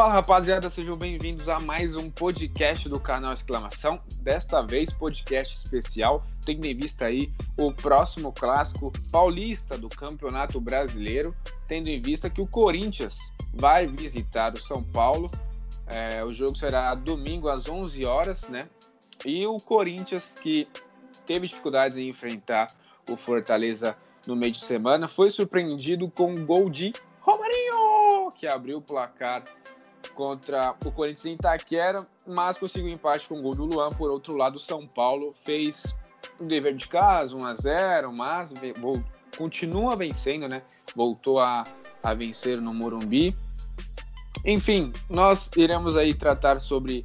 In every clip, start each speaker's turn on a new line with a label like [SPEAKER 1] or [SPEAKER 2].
[SPEAKER 1] Fala rapaziada, sejam bem-vindos a mais um podcast do canal Exclamação. Desta vez, podcast especial, tendo em vista aí o próximo clássico paulista do Campeonato Brasileiro, tendo em vista que o Corinthians vai visitar o São Paulo. É, o jogo será domingo às 11 horas, né? E o Corinthians, que teve dificuldades em enfrentar o Fortaleza no meio de semana, foi surpreendido com um gol de Romarinho, que abriu o placar contra o Corinthians em Itaquera, mas conseguiu empate com o gol do Luan. Por outro lado, o São Paulo fez o dever de casa, 1 a 0 mas continua vencendo, né? Voltou a, a vencer no Morumbi. Enfim, nós iremos aí tratar sobre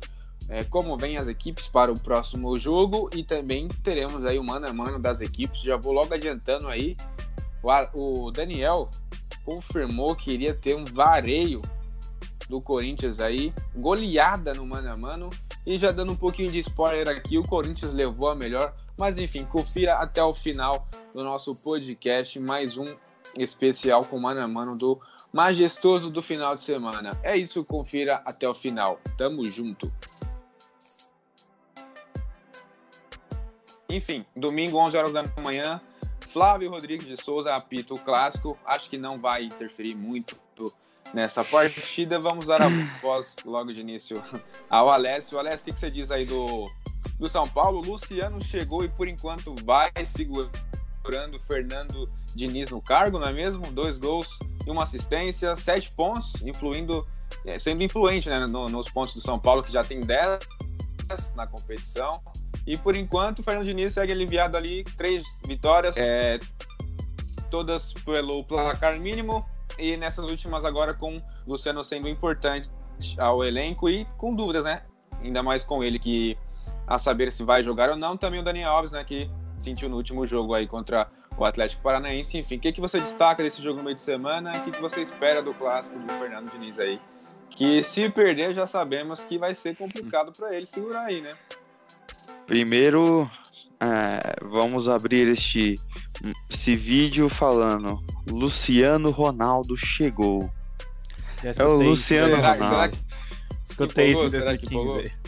[SPEAKER 1] é, como vêm as equipes para o próximo jogo e também teremos aí o mano a mano das equipes. Já vou logo adiantando aí, o, o Daniel confirmou que iria ter um vareio do Corinthians aí, goleada no mano a mano. E já dando um pouquinho de spoiler aqui, o Corinthians levou a melhor. Mas enfim, confira até o final do nosso podcast, mais um especial com mano a mano do majestoso do final de semana. É isso, confira até o final. Tamo junto. Enfim, domingo, 11 horas da manhã, Flávio Rodrigues de Souza apita o clássico. Acho que não vai interferir muito nessa partida. Vamos dar a voz logo de início ao Alessio. Alessio, o que, você diz aí do, do São Paulo? O Luciano chegou e por enquanto vai segurando Fernando Diniz no cargo, não é mesmo? Dois gols e uma assistência, sete pontos, influindo, é, sendo influente né, no, nos pontos do São Paulo, que já tem dez na competição. E por enquanto o Fernando Diniz segue aliviado ali, três vitórias, é, todas pelo placar mínimo, e nessas últimas agora com Luciano sendo importante ao elenco e com dúvidas, né? Ainda mais com ele que a saber se vai jogar ou não, também o Daniel Alves, né, que sentiu no último jogo aí contra o Atlético Paranaense. Enfim, o que, que você destaca desse jogo no meio de semana? O que, que você espera do clássico do Fernando Diniz aí? Que se perder, já sabemos que vai ser complicado para ele segurar aí, né?
[SPEAKER 2] Primeiro, é, vamos abrir este esse vídeo falando Luciano Ronaldo chegou. É o Luciano será, Ronaldo. Será que...
[SPEAKER 3] Escutei isso desse 15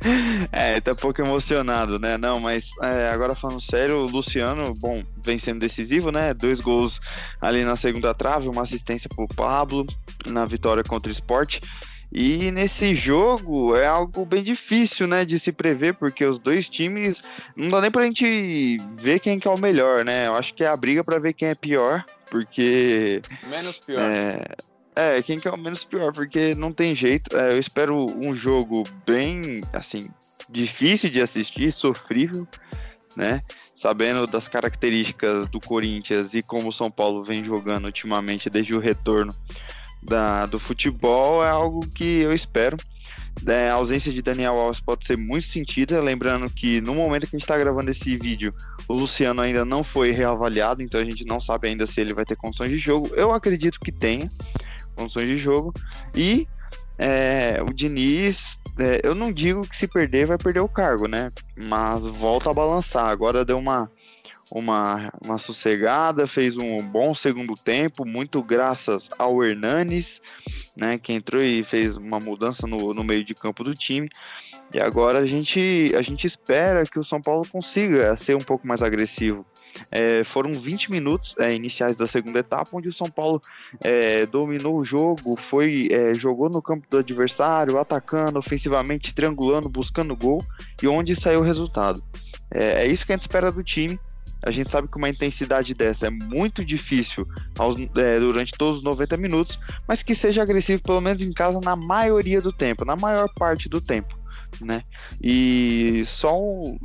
[SPEAKER 2] É, tá um pouco emocionado, né? Não, mas é, agora falando sério, o Luciano, bom, vem sendo decisivo, né? Dois gols ali na segunda trave, uma assistência pro Pablo na vitória contra o Sport. E nesse jogo é algo bem difícil, né, de se prever, porque os dois times não dá nem pra gente ver quem que é o melhor, né? Eu acho que é a briga para ver quem é pior, porque
[SPEAKER 1] menos pior.
[SPEAKER 2] É, é, quem que é o menos pior, porque não tem jeito. É, eu espero um jogo bem, assim, difícil de assistir, sofrível, né? Sabendo das características do Corinthians e como o São Paulo vem jogando ultimamente desde o retorno da, do futebol é algo que eu espero. É, a ausência de Daniel Alves pode ser muito sentida, lembrando que no momento que a gente está gravando esse vídeo, o Luciano ainda não foi reavaliado, então a gente não sabe ainda se ele vai ter condições de jogo. Eu acredito que tenha condições de jogo. E é, o Diniz, é, eu não digo que se perder vai perder o cargo, né? Mas volta a balançar. Agora deu uma uma, uma sossegada, fez um bom segundo tempo, muito graças ao Hernanes, né, que entrou e fez uma mudança no, no meio de campo do time. E agora a gente, a gente espera que o São Paulo consiga ser um pouco mais agressivo. É, foram 20 minutos é, iniciais da segunda etapa, onde o São Paulo é, dominou o jogo, foi jogou no campo do adversário, atacando ofensivamente, triangulando, buscando gol, e onde saiu o resultado. É, é isso que a gente espera do time. A gente sabe que uma intensidade dessa é muito difícil aos, é, durante todos os 90 minutos, mas que seja agressivo pelo menos em casa na maioria do tempo, na maior parte do tempo. Né? E só,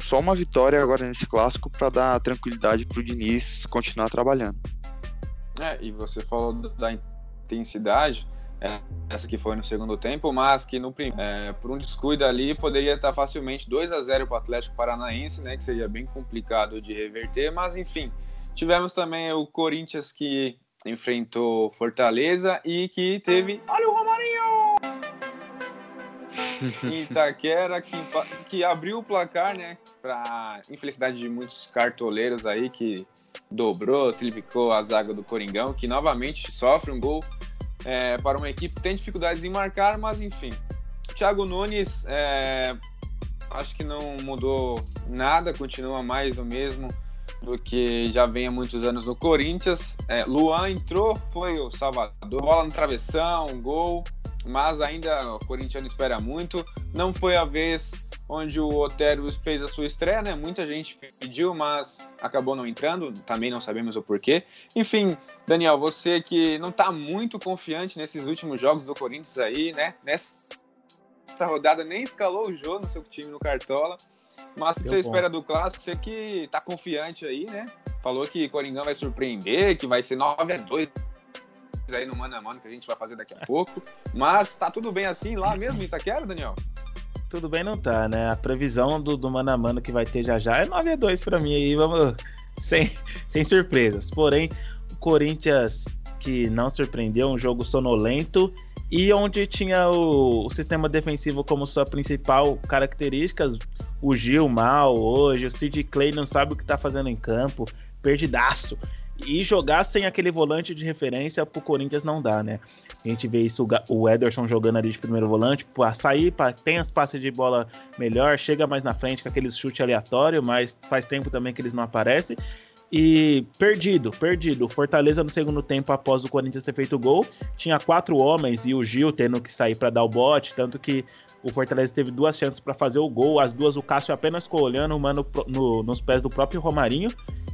[SPEAKER 2] só uma vitória agora nesse clássico para dar tranquilidade para o Diniz continuar trabalhando.
[SPEAKER 1] É, e você falou da intensidade, essa que foi no segundo tempo, mas que no é, por um descuido ali poderia estar facilmente 2 a 0 para o Atlético Paranaense, né, que seria bem complicado de reverter, mas enfim, tivemos também o Corinthians que enfrentou Fortaleza e que teve, olha o Romarinho! Itaquera que, que abriu o placar, né, para infelicidade de muitos cartoleiros aí que dobrou, triplicou a zaga do Coringão, que novamente sofre um gol é, para uma equipe tem dificuldades em marcar, mas enfim. Thiago Nunes, é, acho que não mudou nada, continua mais o mesmo do que já vem há muitos anos no Corinthians. É, Luan entrou, foi o salvador, bola no travessão, gol, mas ainda o Corinthians espera muito. Não foi a vez onde o Otero fez a sua estreia, né? Muita gente pediu, mas acabou não entrando, também não sabemos o porquê. Enfim, Daniel, você que não está muito confiante nesses últimos jogos do Corinthians aí, né? Nessa rodada nem escalou o jogo no seu time no Cartola. Mas o que você bom. espera do clássico? Você que tá confiante aí, né? Falou que Coringão vai surpreender, que vai ser 9 a 2 aí no mano a mano que a gente vai fazer daqui a pouco. Mas tá tudo bem assim lá mesmo em Itaquera, Daniel?
[SPEAKER 3] Tudo bem não tá, né? A previsão do, do mano a mano que vai ter já já é 9 a 2 para mim aí, vamos sem, sem surpresas. Porém, o Corinthians que não surpreendeu, um jogo sonolento e onde tinha o, o sistema defensivo como sua principal característica, o Gil mal hoje, o Sid Clay não sabe o que tá fazendo em campo, perdidaço. E jogar sem aquele volante de referência pro Corinthians não dá, né? A gente vê isso, o Ederson jogando ali de primeiro volante, para sair, pra, tem as passes de bola melhor, chega mais na frente com aquele chute aleatório, mas faz tempo também que eles não aparecem. E perdido, perdido. Fortaleza no segundo tempo, após o Corinthians ter feito o gol, tinha quatro homens e o Gil tendo que sair para dar o bote, tanto que o Fortaleza teve duas chances para fazer o gol, as duas o Cássio apenas ficou olhando, o mano no, nos pés do próprio Romarinho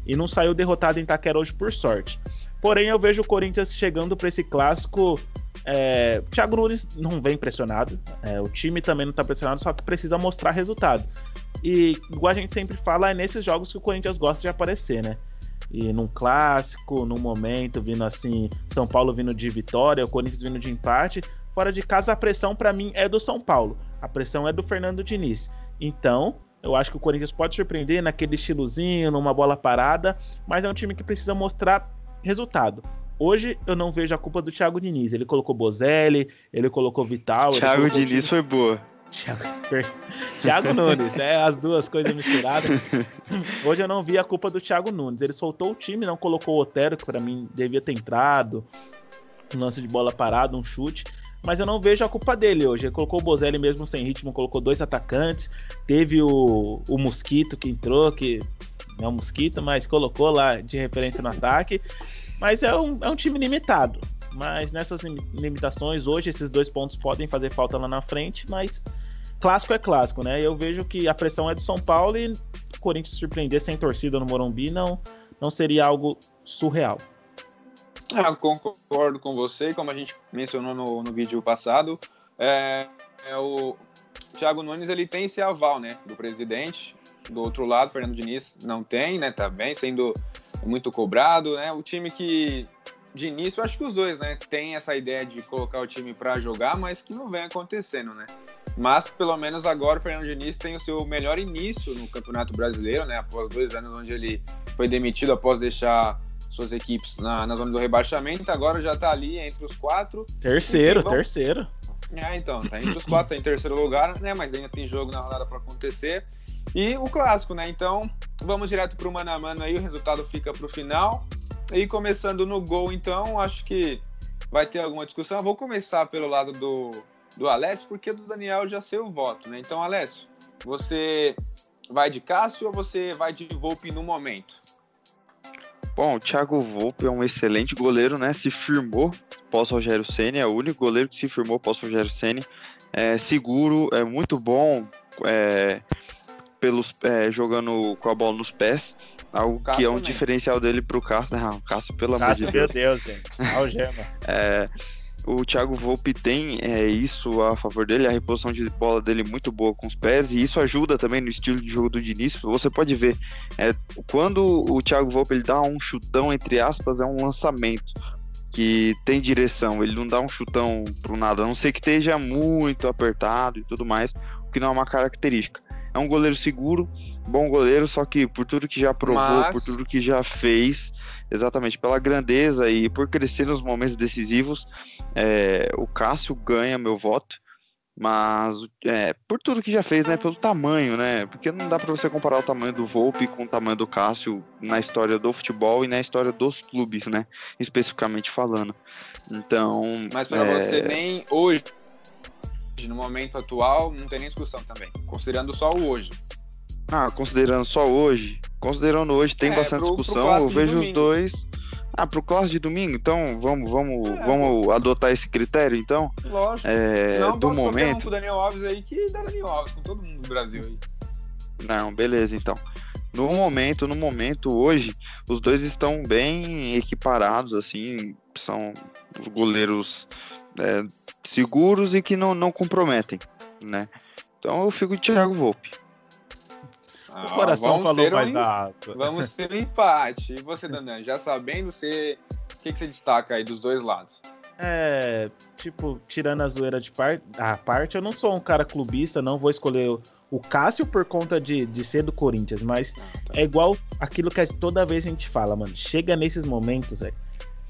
[SPEAKER 3] e não saiu derrotado em Itaquera hoje por sorte. Porém, eu vejo o Corinthians chegando para esse clássico. É, Thiago Nunes não vem pressionado, é, o time também não está pressionado, só que precisa mostrar resultado. E, igual a gente sempre fala, é nesses jogos que o Corinthians gosta de aparecer, né? E num clássico, num momento, vindo assim, São Paulo vindo de vitória, o Corinthians vindo de empate. Fora de casa, a pressão para mim é do São Paulo. A pressão é do Fernando Diniz. Então, eu acho que o Corinthians pode surpreender naquele estilozinho, numa bola parada, mas é um time que precisa mostrar resultado. Hoje eu não vejo a culpa do Thiago Diniz. Ele colocou Bozelli, ele colocou Vital.
[SPEAKER 2] Thiago Diniz foi boa.
[SPEAKER 3] Thiago, Thiago Nunes, é as duas coisas misturadas. Hoje eu não vi a culpa do Thiago Nunes. Ele soltou o time, não colocou o Otero, que para mim devia ter entrado. Um lance de bola parado, um chute mas eu não vejo a culpa dele hoje. Ele colocou o Bozelli mesmo sem ritmo, colocou dois atacantes, teve o, o Mosquito que entrou, que não é um Mosquito, mas colocou lá de referência no ataque. Mas é um, é um time limitado. Mas nessas limitações, hoje esses dois pontos podem fazer falta lá na frente, mas clássico é clássico, né? Eu vejo que a pressão é do São Paulo e o Corinthians surpreender sem torcida no Morumbi não, não seria algo surreal.
[SPEAKER 1] Concordo com você, como a gente mencionou no, no vídeo passado, é, é o Thiago Nunes ele tem esse aval, né, do presidente. Do outro lado, Fernando Diniz não tem, né, tá sendo muito cobrado, né. O time que de início, acho que os dois, né, tem essa ideia de colocar o time para jogar, mas que não vem acontecendo, né. Mas pelo menos agora o Fernando Diniz tem o seu melhor início no Campeonato Brasileiro, né, após dois anos onde ele foi demitido após deixar suas equipes na, na zona do rebaixamento, agora já está ali entre os quatro.
[SPEAKER 3] Terceiro, Enfim, terceiro.
[SPEAKER 1] É, então, tá entre os quatro, tá em terceiro lugar, né? Mas ainda tem jogo na rodada para acontecer. E o clássico, né? Então, vamos direto pro mano a mano aí, o resultado fica pro final. E começando no gol, então, acho que vai ter alguma discussão. Eu vou começar pelo lado do, do Alessio, porque do Daniel já sei o voto, né? Então, Alessio, você vai de Cássio ou você vai de Volpe no momento?
[SPEAKER 2] Bom, o Thiago Volpe é um excelente goleiro, né? Se firmou pós Rogério Ceni, é o único goleiro que se firmou pós Rogério Ceni. É seguro, é muito bom, é, pelos é, jogando com a bola nos pés, algo que é um também. diferencial dele pro Cássio. Não, Cássio, pelo amor de Deus.
[SPEAKER 3] Meu Deus, gente. Algema.
[SPEAKER 2] é, o Thiago Volpe tem é, isso a favor dele, a reposição de bola dele muito boa com os pés, e isso ajuda também no estilo de jogo do Diniz. Você pode ver, é, quando o Thiago Volpe ele dá um chutão, entre aspas, é um lançamento que tem direção, ele não dá um chutão pro nada, a não ser que esteja muito apertado e tudo mais, o que não é uma característica. É um goleiro seguro, bom goleiro, só que por tudo que já provou, Mas... por tudo que já fez, exatamente pela grandeza e por crescer nos momentos decisivos, é, o Cássio ganha meu voto. Mas é, por tudo que já fez, né? Pelo tamanho, né? Porque não dá para você comparar o tamanho do Volpe com o tamanho do Cássio na história do futebol e na história dos clubes, né? Especificamente falando. Então.
[SPEAKER 1] Mas para é... você nem hoje, no momento atual, não tem nem discussão também. Considerando só o hoje.
[SPEAKER 2] Ah, considerando só hoje. Considerando hoje, tem é, bastante pro, discussão. Pro eu vejo os dois. Ah, pro clássico de domingo, então vamos, vamos, é. vamos adotar esse critério, então.
[SPEAKER 1] Lógico.
[SPEAKER 2] É, Senão, do momento. Um
[SPEAKER 1] com o Daniel Alves aí que dá Daniel Alves com todo mundo do Brasil aí.
[SPEAKER 2] Não, beleza, então. No momento, no momento hoje, os dois estão bem equiparados, assim, são goleiros é, seguros e que não, não comprometem, né? Então eu fico de Thiago Volpe.
[SPEAKER 3] Ah, o coração falou mais um, alto.
[SPEAKER 1] Vamos ter um empate. E você, Dandan, já sabendo, você, o que, que você destaca aí dos dois lados?
[SPEAKER 3] É, tipo, tirando a zoeira de par a parte, eu não sou um cara clubista, não vou escolher o, o Cássio por conta de, de ser do Corinthians, mas ah, tá. é igual aquilo que toda vez a gente fala, mano. Chega nesses momentos, velho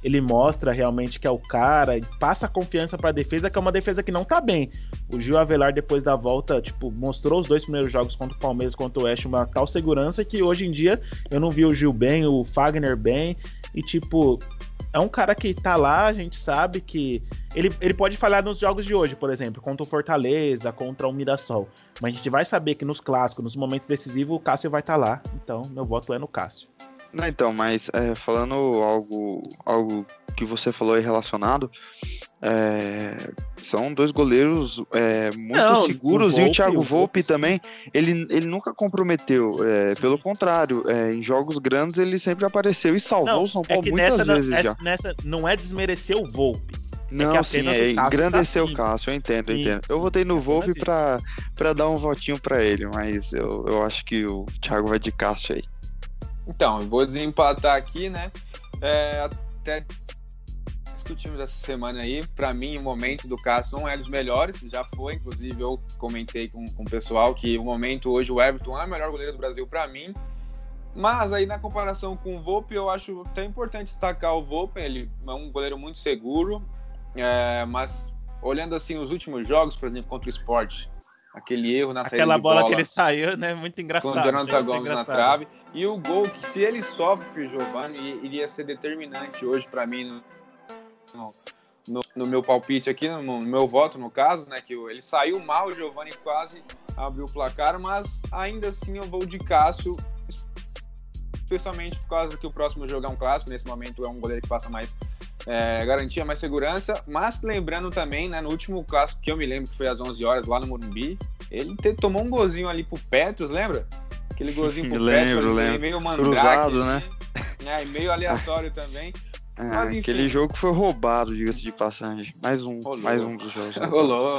[SPEAKER 3] ele mostra realmente que é o cara, passa confiança para a defesa, que é uma defesa que não tá bem. O Gil Avelar, depois da volta, tipo, mostrou os dois primeiros jogos contra o Palmeiras, contra o Oeste, uma tal segurança que hoje em dia eu não vi o Gil bem, o Fagner bem, e tipo, é um cara que tá lá, a gente sabe que. Ele, ele pode falhar nos jogos de hoje, por exemplo, contra o Fortaleza, contra o Mirassol. Mas a gente vai saber que nos clássicos, nos momentos decisivos, o Cássio vai estar tá lá. Então, meu voto é no Cássio.
[SPEAKER 2] Não, então, mas é, falando algo, algo que você falou aí relacionado, é, são dois goleiros é, muito Não, seguros Volpe, e o Thiago Volpe, também, ele, ele nunca comprometeu, é, pelo contrário, é, em jogos grandes ele sempre apareceu e salvou o São é Paulo muitas
[SPEAKER 3] nessa,
[SPEAKER 2] vezes
[SPEAKER 3] não,
[SPEAKER 2] já.
[SPEAKER 3] Nessa não é desmerecer o Volpe,
[SPEAKER 2] não, é sim, é engrandecer tá o Cássio, eu entendo, eu entendo. Eu votei no Volpe pra, pra dar um votinho pra ele, mas eu, eu acho que o Thiago vai de Cássio aí.
[SPEAKER 1] Então, eu vou desempatar aqui, né? É, até discutimos essa semana aí. Para mim, o momento do Cássio não é dos melhores, já foi. Inclusive, eu comentei com, com o pessoal que o momento hoje, o Everton é o melhor goleiro do Brasil para mim. Mas aí, na comparação com o Volpe, eu acho até importante destacar o Volpe. Ele é um goleiro muito seguro, é, mas olhando assim os últimos jogos, por exemplo, contra o Sport, aquele erro na
[SPEAKER 3] saída Aquela bola, bola, que ele saiu, né? Muito engraçado. Com o
[SPEAKER 1] Jonathan Gomes na trave. E o gol que, se ele sofre pro Giovanni, iria ser determinante hoje para mim no, no, no, meu palpite aqui, no, no, meu voto, no caso, né? Que ele saiu mal, o Giovanni quase abriu o placar, mas ainda assim eu vou de Cássio, especialmente por causa que o próximo jogo é um clássico. Nesse momento é um goleiro que passa mais é, garantia mais segurança, mas lembrando também, né, no último clássico que eu me lembro que foi às 11 horas lá no Morumbi, ele te, tomou um golzinho ali pro Petros, lembra? Aquele golzinho pro
[SPEAKER 2] lembro,
[SPEAKER 1] Petros,
[SPEAKER 2] lembro.
[SPEAKER 1] meio mandrake, Cruzado, né? né? meio aleatório também.
[SPEAKER 2] É, mas, enfim, aquele jogo foi roubado, diga-se de passagem. Mais um, Rolou. mais um dos jogos.
[SPEAKER 1] Rolou.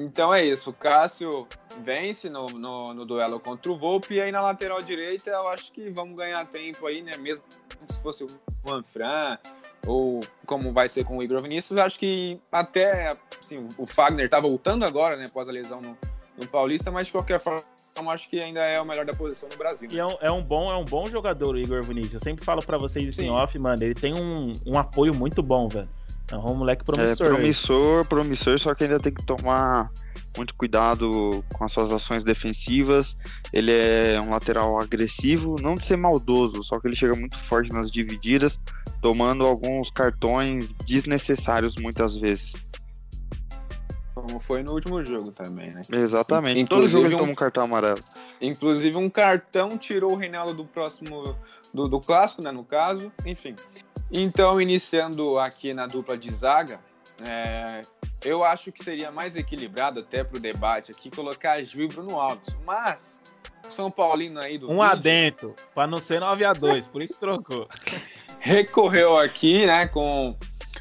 [SPEAKER 1] Então é isso, o Cássio vence no, no, no, duelo contra o Volpe e aí na lateral direita eu acho que vamos ganhar tempo aí, né? Mesmo se fosse o Juan Fran ou como vai ser com o Igor Vinícius, eu acho que até assim, o Fagner tá voltando agora, né, após a lesão no, no Paulista, mas de qualquer forma acho que ainda é o melhor da posição no Brasil.
[SPEAKER 3] Né? E é um, é um, bom, é um bom jogador o Igor Vinícius. Eu sempre falo para vocês isso Sim. em off, mano, ele tem um, um apoio muito bom, velho. É um moleque promissor.
[SPEAKER 2] É promissor, promissor, só que ainda tem que tomar muito cuidado com as suas ações defensivas. Ele é um lateral agressivo, não de ser maldoso, só que ele chega muito forte nas divididas, tomando alguns cartões desnecessários muitas vezes.
[SPEAKER 1] Como foi no último jogo também, né?
[SPEAKER 2] Exatamente. Inclusive, Todo jogo ele um, toma um cartão amarelo.
[SPEAKER 1] Inclusive um cartão tirou o Reinaldo do próximo do, do clássico, né? No caso, enfim. Então, iniciando aqui na dupla de zaga, é, eu acho que seria mais equilibrado até para o debate aqui colocar Gil e Bruno Alves. Mas São Paulino aí do.
[SPEAKER 3] Um vídeo, adentro, para não ser 9 a 2 por isso trocou.
[SPEAKER 1] Recorreu aqui, né, com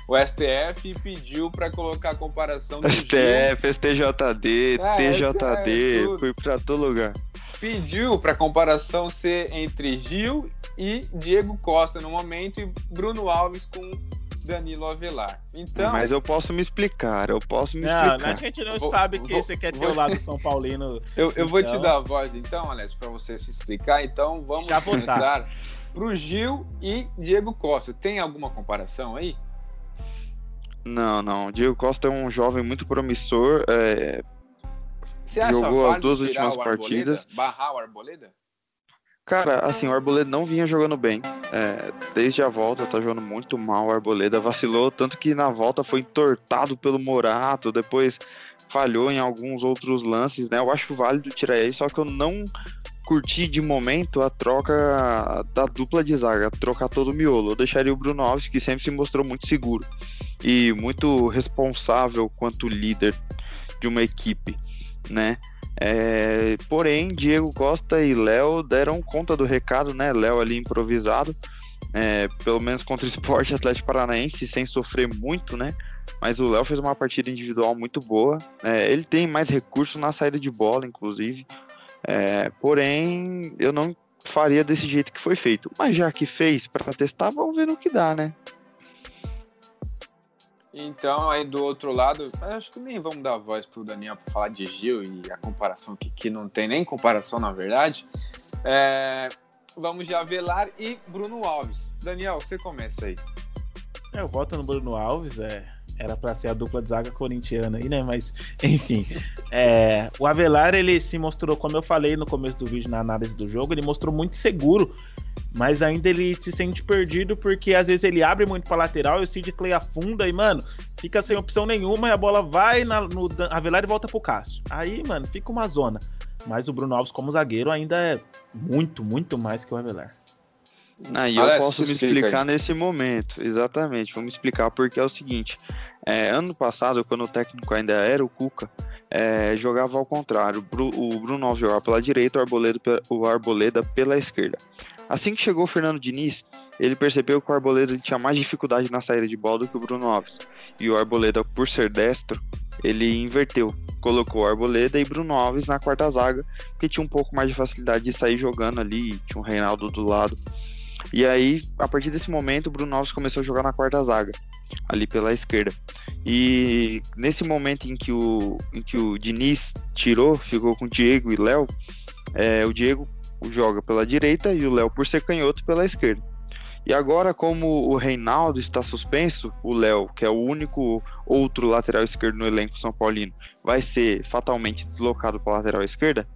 [SPEAKER 1] o STF e pediu para colocar a comparação do
[SPEAKER 2] STF, Gil. STJD, é, TJD, é, fui para todo lugar.
[SPEAKER 1] Pediu para comparação ser entre Gil e Diego Costa no momento e Bruno Alves com Danilo Avelar. Então,
[SPEAKER 2] mas eu posso me explicar, eu posso me não, explicar.
[SPEAKER 3] A gente não vou, sabe que vou, você quer ter o lado São Paulino.
[SPEAKER 1] Eu, eu então... vou te então. dar a voz então, Alex, para você se explicar. Então vamos Já começar para o Gil e Diego Costa. Tem alguma comparação aí?
[SPEAKER 2] Não, não. Diego Costa é um jovem muito promissor. É...
[SPEAKER 1] Você acha
[SPEAKER 2] Jogou as duas últimas partidas.
[SPEAKER 1] Barrar o Arboleda?
[SPEAKER 2] Cara, assim, o Arboleda não vinha jogando bem. é, desde a volta, tá jogando muito mal. O Arboleda vacilou, tanto que na volta foi entortado pelo Morato, depois falhou em alguns outros lances, né? Eu acho válido tirar ele, só que eu não curti de momento a troca da dupla de zaga, trocar todo o miolo. Eu deixaria o Bruno Alves, que sempre se mostrou muito seguro e muito responsável quanto líder de uma equipe, né? É, porém, Diego Costa e Léo deram conta do recado, né? Léo ali improvisado, é, pelo menos contra o Esporte Atlético Paranaense, sem sofrer muito, né? Mas o Léo fez uma partida individual muito boa. É, ele tem mais recurso na saída de bola, inclusive. É, porém, eu não faria desse jeito que foi feito. Mas já que fez para testar, vamos ver no que dá, né?
[SPEAKER 1] Então, aí do outro lado, acho que nem vamos dar voz pro Daniel para falar de Gil e a comparação que, que não tem nem comparação, na verdade. É, vamos de Avelar e Bruno Alves. Daniel, você começa aí.
[SPEAKER 3] É, eu voto no Bruno Alves, é. Era pra ser a dupla de zaga corintiana aí, né? Mas, enfim. É, o Avelar, ele se mostrou, como eu falei no começo do vídeo, na análise do jogo, ele mostrou muito seguro. Mas ainda ele se sente perdido porque às vezes ele abre muito pra lateral e o Sid Clay afunda e, mano, fica sem opção nenhuma e a bola vai na, no Avelar e volta pro Cássio. Aí, mano, fica uma zona. Mas o Bruno Alves, como zagueiro, ainda é muito, muito mais que o Avelar.
[SPEAKER 2] Aí eu
[SPEAKER 1] Alex,
[SPEAKER 2] posso me
[SPEAKER 1] explica
[SPEAKER 2] explicar
[SPEAKER 1] aí.
[SPEAKER 2] nesse momento, exatamente. Vamos explicar porque é o seguinte: é, ano passado, quando o técnico ainda era o Cuca, é, jogava ao contrário. O Bruno Alves jogava pela direita, o Arboleda, o Arboleda pela esquerda. Assim que chegou o Fernando Diniz, ele percebeu que o Arboleda tinha mais dificuldade na saída de bola do que o Bruno Alves. E o Arboleda, por ser destro, ele inverteu. Colocou o Arboleda e Bruno Alves na quarta zaga, que tinha um pouco mais de facilidade de sair jogando ali. Tinha o Reinaldo do lado. E aí, a partir desse momento, o Bruno Alves começou a jogar na quarta zaga, ali pela esquerda. E nesse momento em que o, em que o Diniz tirou, ficou com o Diego e Léo, é, o Diego joga pela direita e o Léo, por ser canhoto, pela esquerda. E agora, como o Reinaldo está suspenso, o Léo, que é o único outro lateral esquerdo no elenco São Paulino, vai ser fatalmente deslocado para a lateral esquerda.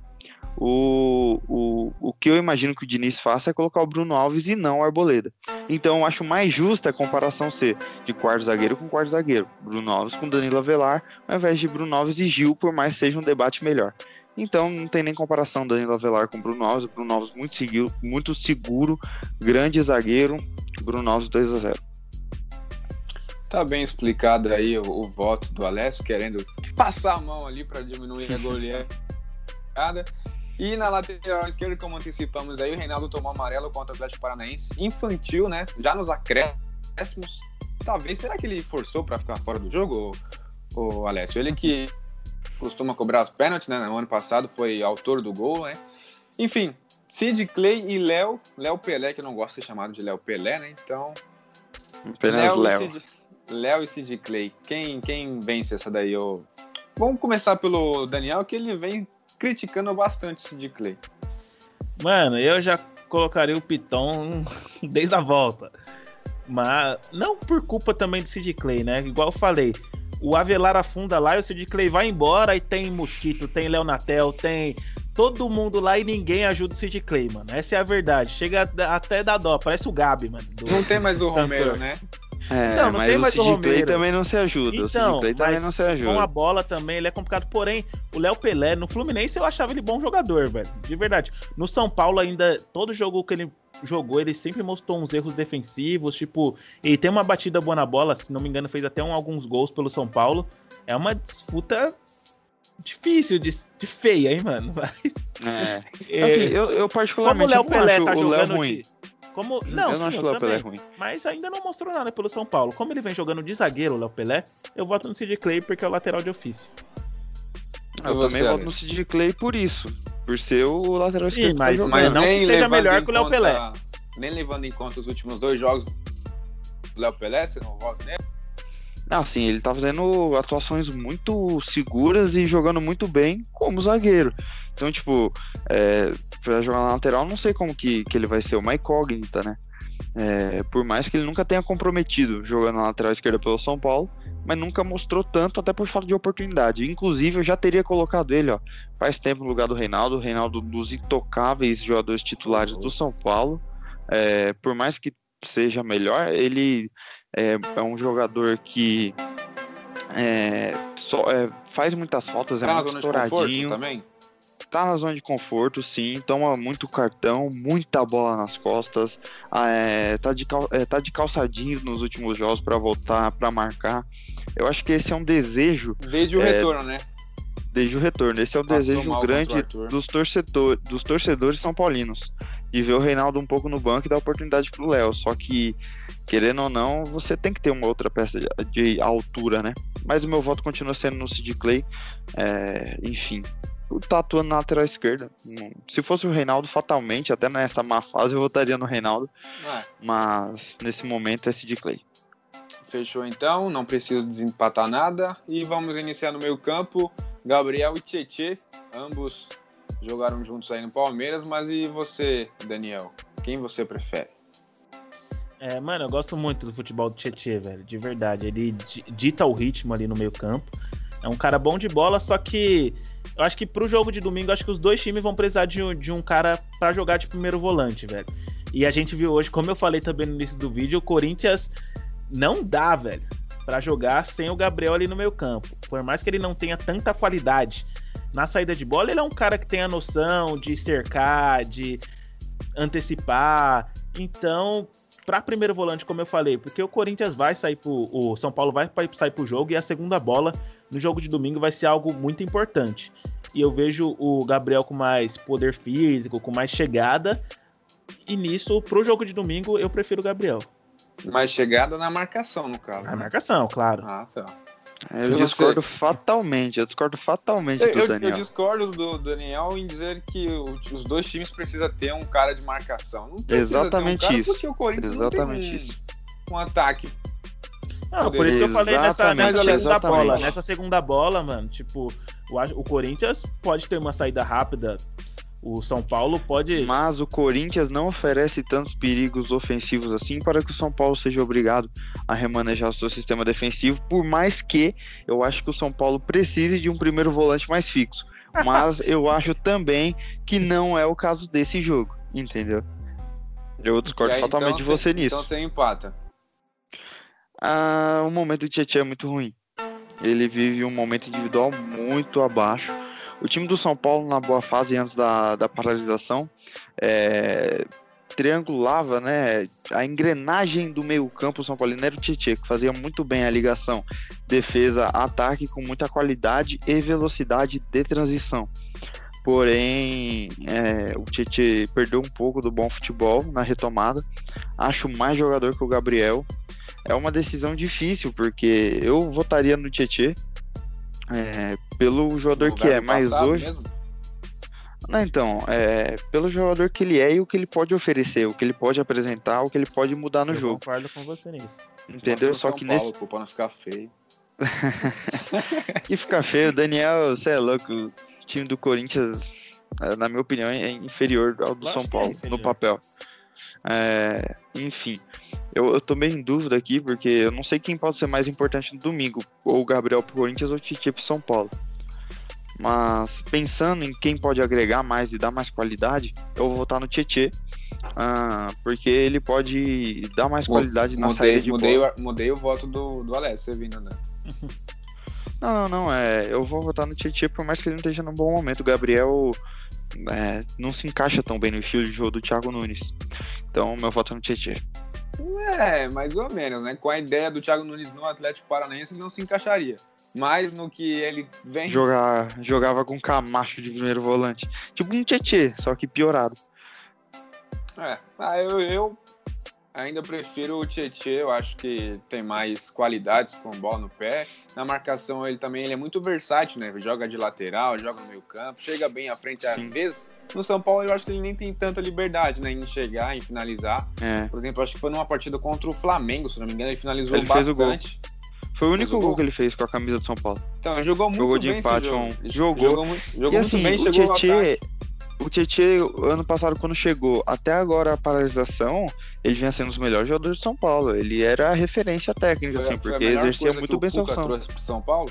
[SPEAKER 2] O, o, o que eu imagino que o Diniz faça é colocar o Bruno Alves e não o Arboleda. Então eu acho mais justa a comparação ser de quarto zagueiro com quarto zagueiro. Bruno Alves com Danilo Avelar, ao invés de Bruno Alves e Gil, por mais seja um debate melhor. Então não tem nem comparação Danilo Avelar com Bruno Alves. Bruno Alves muito seguro, muito seguro grande zagueiro. Bruno Alves 2 a 0
[SPEAKER 1] Tá bem explicado aí o, o voto do Alessio, querendo passar a mão ali para diminuir a goleada. E na lateral esquerda, como antecipamos aí, o Reinaldo tomou amarelo contra o Atlético Paranaense. Infantil, né? Já nos acréscimos. Talvez, será que ele forçou para ficar fora do jogo, o, o Alessio? Ele que costuma cobrar as pênaltis, né? No ano passado foi autor do gol, né? Enfim, Sid Clay e Léo. Léo Pelé, que eu não gosto de ser chamado de Léo Pelé, né? Então,
[SPEAKER 2] Apenas Léo.
[SPEAKER 1] Léo e Sid Clay. Quem, quem vence essa daí? ô? Vamos começar pelo Daniel, que ele vem criticando bastante o Sid Clay.
[SPEAKER 3] Mano, eu já colocaria o Piton desde a volta. Mas não por culpa também do Sid Clay, né? Igual eu falei, o Avelar afunda lá e o Sid Clay vai embora e tem Mosquito, tem Léo Natel, tem todo mundo lá e ninguém ajuda o Sid Clay, mano. Essa é a verdade. Chega até da dó, parece o Gabi, mano. do-
[SPEAKER 1] Não tem mais o. Romero, né?
[SPEAKER 2] É,
[SPEAKER 3] Então, não tem
[SPEAKER 2] o
[SPEAKER 3] mais o Romero.
[SPEAKER 2] também não se ajuda. o
[SPEAKER 3] Então,
[SPEAKER 2] Sid Clay também não se
[SPEAKER 3] Com a
[SPEAKER 2] ajuda.
[SPEAKER 3] bola também, ele é complicado. Porém, o Léo Pelé, no Fluminense, eu achava ele bom jogador, velho. De verdade. No São Paulo, ainda, todo jogo que ele jogou, ele sempre mostrou uns erros defensivos. Tipo, ele tem uma batida boa na bola, se não me engano, fez até um- alguns gols pelo São Paulo. É uma disputa difícil, de, de feia, hein, mano? Mas,
[SPEAKER 2] É.
[SPEAKER 3] é,
[SPEAKER 2] Assim, eu, eu
[SPEAKER 3] como o
[SPEAKER 2] particularmente
[SPEAKER 3] Léo Pelé
[SPEAKER 2] acho
[SPEAKER 3] tá
[SPEAKER 2] o Léo
[SPEAKER 3] jogando
[SPEAKER 2] ruim.
[SPEAKER 3] de. Como... Não,
[SPEAKER 2] eu
[SPEAKER 3] sim,
[SPEAKER 2] não acho
[SPEAKER 3] eu
[SPEAKER 2] o Léo Pelé ruim.
[SPEAKER 3] Mas ainda não mostrou nada pelo São Paulo. Como ele vem jogando de zagueiro, o Léo Pelé, eu voto no Sid Clay porque é o lateral de ofício.
[SPEAKER 2] Eu
[SPEAKER 1] E você,
[SPEAKER 2] também voto no? Sid Clay por isso. Por ser o lateral
[SPEAKER 3] Sim,
[SPEAKER 2] esquerdo que tá
[SPEAKER 3] mas- mas não que seja melhor que o Léo
[SPEAKER 1] conta-
[SPEAKER 3] Pelé.
[SPEAKER 1] Nem levando em conta os últimos dois jogos do Léo Pelé, você não vota nele?
[SPEAKER 2] Não, sim, ele tá fazendo atuações muito seguras e jogando muito bem como zagueiro. Então, tipo, é, pra jogar na lateral, não sei como que, que ele vai ser uma incógnita, né? É, por mais que ele nunca tenha comprometido jogando na lateral esquerda pelo São Paulo, mas nunca mostrou tanto, até por falta de oportunidade. Inclusive, eu já teria colocado ele, ó, faz tempo no lugar do Reinaldo, o Reinaldo dos intocáveis jogadores titulares do São Paulo. É, por mais que seja melhor, ele é, é um jogador que é, só, é, faz muitas faltas, é
[SPEAKER 1] Tá na
[SPEAKER 2] muito estouradinho.
[SPEAKER 1] também?
[SPEAKER 2] Tá na zona de conforto, sim. Toma muito cartão, muita bola nas costas. ah, é, tá, de cal, é, tá de calçadinhos nos últimos jogos para voltar, para marcar. Eu acho que esse é um desejo
[SPEAKER 1] Desde o
[SPEAKER 2] É,
[SPEAKER 1] retorno, né?
[SPEAKER 2] desde o retorno. Esse é um
[SPEAKER 1] Passou
[SPEAKER 2] desejo grande dos, torcedor, dos torcedores são paulinos. De ver o Reinaldo um pouco no banco e dar oportunidade pro Léo. Só que, querendo ou não, você tem que ter uma outra peça de, altura, né? Mas o meu voto continua sendo no Sid Clay. É, enfim, tá atuando na lateral esquerda. Não- Se fosse o Reinaldo, fatalmente, até nessa má fase, eu votaria no Reinaldo.
[SPEAKER 1] Ah,
[SPEAKER 2] Mas nesse momento é Sid Clay.
[SPEAKER 1] fechou então, não preciso desempatar nada. E vamos iniciar no meio campo. Gabriel e Tietê, ambos jogaram juntos aí no Palmeiras, mas e você, Daniel? Quem você prefere?
[SPEAKER 3] É, mano, eu gosto muito do futebol do Tietchan, velho, de verdade. Ele di- dita o ritmo ali no meio campo. É um cara bom de bola, só que eu acho que pro jogo de domingo, acho que os dois times vão precisar de um, de um cara pra jogar de primeiro volante, velho. E a gente viu hoje, como eu falei também no início do vídeo, o Corinthians não dá, velho, pra jogar sem o Gabriel ali no meio campo. Por mais que ele não tenha tanta qualidade na saída de bola, ele é um cara que tem a noção de cercar, de antecipar. Então, para primeiro volante, como eu falei, porque o Corinthians vai sair pro. O São Paulo vai sair pro jogo e a segunda bola no jogo de domingo vai ser algo muito importante. E eu vejo o Gabriel com mais poder físico, com mais chegada. E nisso, pro jogo de domingo, eu prefiro o Gabriel.
[SPEAKER 1] Mais chegada na marcação, no caso.
[SPEAKER 3] A
[SPEAKER 1] né?
[SPEAKER 3] marcação, claro.
[SPEAKER 1] Ah, tá.
[SPEAKER 2] Eu
[SPEAKER 1] você?
[SPEAKER 2] discordo fatalmente, eu discordo fatalmente
[SPEAKER 1] Eu,
[SPEAKER 2] do
[SPEAKER 1] eu- eu
[SPEAKER 2] Daniel.
[SPEAKER 1] discordo do Daniel em dizer que o- os dois times precisam ter um cara de marcação. Não precisa
[SPEAKER 2] Exatamente
[SPEAKER 1] ter um cara
[SPEAKER 2] isso.
[SPEAKER 1] Porque o Corinthians
[SPEAKER 2] Exatamente
[SPEAKER 1] não tem um,
[SPEAKER 2] isso.
[SPEAKER 1] um ataque.
[SPEAKER 3] Não, por isso que eu falei nessa, nessa segunda
[SPEAKER 2] exatamente.
[SPEAKER 3] bola. Nessa segunda bola, mano, tipo, o, o Corinthians pode ter uma saída rápida. O São Paulo pode.
[SPEAKER 2] Mas o Corinthians não oferece tantos perigos ofensivos assim para que o São Paulo seja obrigado a remanejar o seu sistema defensivo, por mais que eu acho que o São Paulo precise de um primeiro volante mais fixo. Mas eu acho também que não é o caso desse jogo, entendeu? Eu discordo
[SPEAKER 1] aí,
[SPEAKER 2] fatalmente de
[SPEAKER 1] então,
[SPEAKER 2] você nisso.
[SPEAKER 1] Então você empata.
[SPEAKER 2] Ah, o momento do Tietchan é muito ruim. Ele vive um momento individual muito abaixo. O time do São Paulo, na boa fase antes da, da paralisação, é, triangulava né, a engrenagem do meio-campo São Paulino era o Tietchan, que fazia muito bem a ligação defesa-ataque com muita qualidade e velocidade de transição. Porém, é, o Tietchan perdeu um pouco do bom futebol na retomada. Acho mais jogador que o Gabriel é uma decisão difícil, porque eu votaria no Tietê é, pelo jogador que é, mas hoje.
[SPEAKER 1] mesmo?
[SPEAKER 2] Não, então, é, pelo jogador que ele é e o que ele pode oferecer, o que ele pode apresentar, o que ele pode mudar no
[SPEAKER 3] eu
[SPEAKER 2] jogo.
[SPEAKER 3] concordo com você nisso.
[SPEAKER 2] Entendeu? Só que
[SPEAKER 1] Paulo,
[SPEAKER 2] nesse.
[SPEAKER 1] pô, pra não ficar feio.
[SPEAKER 2] E fica feio, Daniel, você é louco. O time do Corinthians, é, na minha opinião, é inferior ao do São
[SPEAKER 3] é
[SPEAKER 2] Paulo,
[SPEAKER 3] inferior.
[SPEAKER 2] no papel. É, enfim, eu, eu tô meio em dúvida aqui, porque eu não sei quem pode ser mais importante no domingo, ou o Gabriel pro Corinthians ou o Titi pro São Paulo. Mas pensando em quem pode agregar mais e dar mais qualidade, eu vou votar no Tietê, ah, porque ele pode dar mais qualidade na saída
[SPEAKER 1] Mudei,
[SPEAKER 2] de
[SPEAKER 1] mudei,
[SPEAKER 2] bola.
[SPEAKER 1] o, mudei o voto do, do Alessio, você vindo, né?
[SPEAKER 2] Não, não, não. É, eu vou votar no Tietchan por mais que ele não esteja num bom momento. O Gabriel é, não se encaixa tão bem no estilo de jogo do Thiago Nunes. Então, meu voto é no Tietchan.
[SPEAKER 1] É, mais ou menos, né? Com a ideia do Thiago Nunes no Atlético Paranaense, ele não se encaixaria. Mas no que ele vem.
[SPEAKER 2] Jogar, jogava com Camacho de primeiro volante. Tipo um Tietchan, só que piorado.
[SPEAKER 1] É, ah, eu, eu ainda prefiro o Tietchan, eu acho que tem mais qualidades com bola no pé. Na marcação ele também ele é muito versátil, né? Joga de lateral, joga no meio campo, chega bem à frente às
[SPEAKER 2] Sim.
[SPEAKER 1] vezes. No São Paulo eu acho que ele nem tem tanta liberdade, né? Em chegar, em finalizar.
[SPEAKER 2] É.
[SPEAKER 1] Por exemplo, acho que foi numa partida contra o Flamengo, se não me engano, ele finalizou
[SPEAKER 2] Ele fez o gol.
[SPEAKER 1] bastante.
[SPEAKER 2] Foi o único
[SPEAKER 1] o
[SPEAKER 2] gol
[SPEAKER 1] gol.
[SPEAKER 2] que ele fez com a camisa do São Paulo.
[SPEAKER 1] Então, ele jogou muito
[SPEAKER 2] Jogou de
[SPEAKER 1] bem
[SPEAKER 2] empate, um-
[SPEAKER 1] Ele
[SPEAKER 2] jogou.
[SPEAKER 1] Jogou muito, jogou
[SPEAKER 2] e
[SPEAKER 1] muito
[SPEAKER 2] assim,
[SPEAKER 1] bem,
[SPEAKER 2] o
[SPEAKER 1] chegou ataque.
[SPEAKER 2] O Tietchan, ano passado, quando chegou, até agora a paralisação, ele vinha sendo um dos melhores jogadores de São Paulo. Ele era a referência técnica, foi, assim, porque exercia muito bem sua função.
[SPEAKER 1] São Paulo?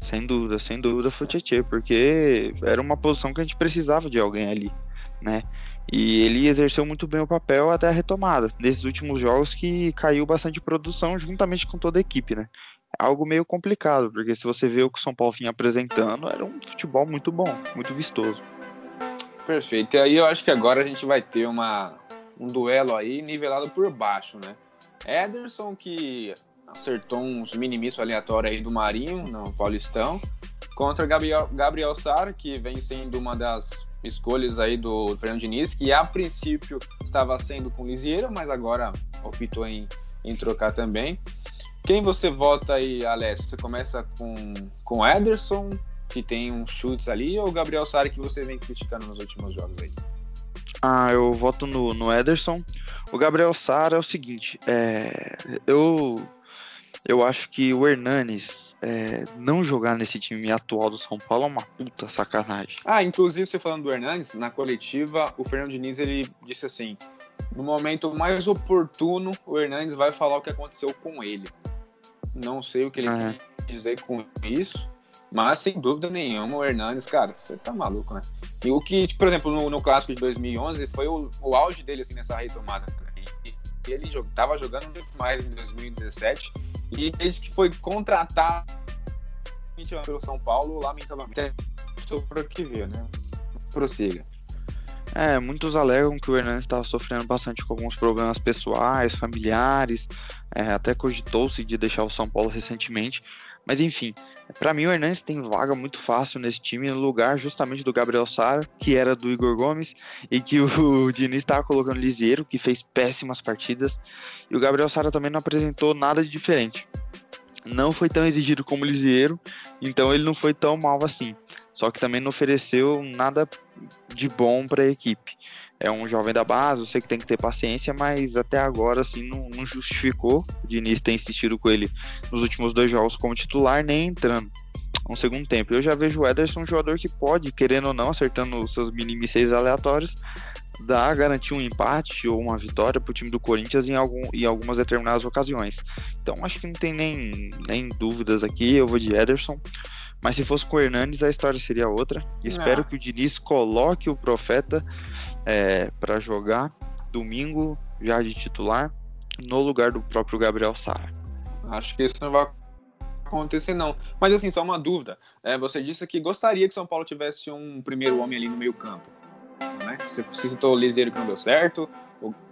[SPEAKER 2] Sem dúvida, sem dúvida foi o Tietchan, porque era uma posição que a gente precisava de alguém ali, né? E ele exerceu muito bem o papel até a retomada, nesses últimos jogos que caiu bastante produção juntamente com toda a equipe, né? Algo meio complicado, porque se você vê o que o São Paulo vinha apresentando, era um futebol muito bom, muito vistoso.
[SPEAKER 1] Perfeito. E aí eu acho que agora a gente vai ter uma, um duelo aí nivelado por baixo, né? Ederson, que acertou uns minimissos aleatórios aí do Marinho, no Paulistão, contra Gabriel, Gabriel Sara, que vem sendo uma das escolhas aí do Fernando Diniz, que a princípio estava sendo com Lisieiro, mas agora optou em, em trocar também. Quem você vota aí, Alessio? Você começa com, com Ederson, que tem uns chutes ali, ou o Gabriel Sara que você vem criticando nos últimos jogos aí?
[SPEAKER 2] Ah, eu voto no, no Ederson. O Gabriel Sara é o seguinte, é, eu, eu acho que o Hernanes é, não jogar nesse time atual do São Paulo é uma puta sacanagem.
[SPEAKER 1] Ah, inclusive você falando do Hernanes, na coletiva, o Fernando Diniz ele disse assim: no momento mais oportuno, o Hernanes vai falar o que aconteceu com ele. Não sei o que ele é. quis dizer com isso, mas, sem dúvida nenhuma, o Hernanes, cara, você tá maluco, né? E o que, por exemplo, no, no clássico de 2011 foi o, o auge dele, assim, nessa retomada. Né? E, e ele jog, tava jogando muito mais em 2017. E desde que foi contratado pelo São Paulo, lamentavelmente, sobre o que vê, né? Prossiga.
[SPEAKER 2] É, muitos alegam que o Hernandes estava sofrendo bastante com alguns problemas pessoais, familiares, é, até cogitou-se de deixar o São Paulo recentemente, mas enfim, para mim o Hernandes tem vaga muito fácil nesse time, no lugar justamente do Gabriel Sara, que era do Igor Gomes, e que o Diniz estava colocando Lisieiro, que fez péssimas partidas, e o Gabriel Sara também não apresentou nada de diferente. Não foi tão exigido como o Lisieiro, então ele não foi tão mal assim. Só que também não ofereceu nada de bom para a equipe. É um jovem da base, eu sei que tem que ter paciência, mas até agora assim não, não justificou. O Diniz tem insistido com ele nos últimos dois jogos como titular, nem entrando um segundo tempo. Eu já vejo o Ederson um jogador que pode, querendo ou não, acertando os seus mini seis aleatórios, dar, garantir um empate ou uma vitória para o time do Corinthians em, algum, em algumas determinadas ocasiões. Então acho que não tem nem, nem dúvidas aqui, eu vou de Ederson. Mas se fosse com o Hernandes, a história seria outra. E espero ah. que o Diniz coloque o Profeta é, para jogar domingo, já de titular, no lugar do próprio Gabriel Sara.
[SPEAKER 1] Acho que isso não vai acontecer, não. Mas assim, só uma dúvida. É, você disse que gostaria que São Paulo tivesse um primeiro homem ali no meio campo. Né? Você citou o Liseiro que não deu certo.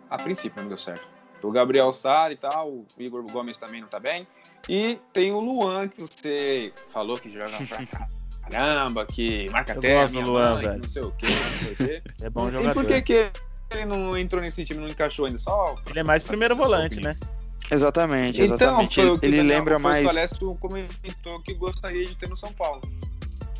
[SPEAKER 1] A princípio não deu certo do Gabriel Sara e tal, o Igor Gomes também não tá bem. E tem o Luan, que você falou que joga pra caramba, que marca até
[SPEAKER 3] Luan, mãe,
[SPEAKER 1] velho. não sei o que, não sei o quê.
[SPEAKER 3] É bom jogador.
[SPEAKER 1] E por que, que ele não entrou nesse time, não encaixou ainda? Só
[SPEAKER 3] ele é mais primeiro volante, né?
[SPEAKER 2] Exatamente, exatamente. Então, ele, ele lembra mais. O
[SPEAKER 1] Alessio comentou que gostaria de ter no São Paulo.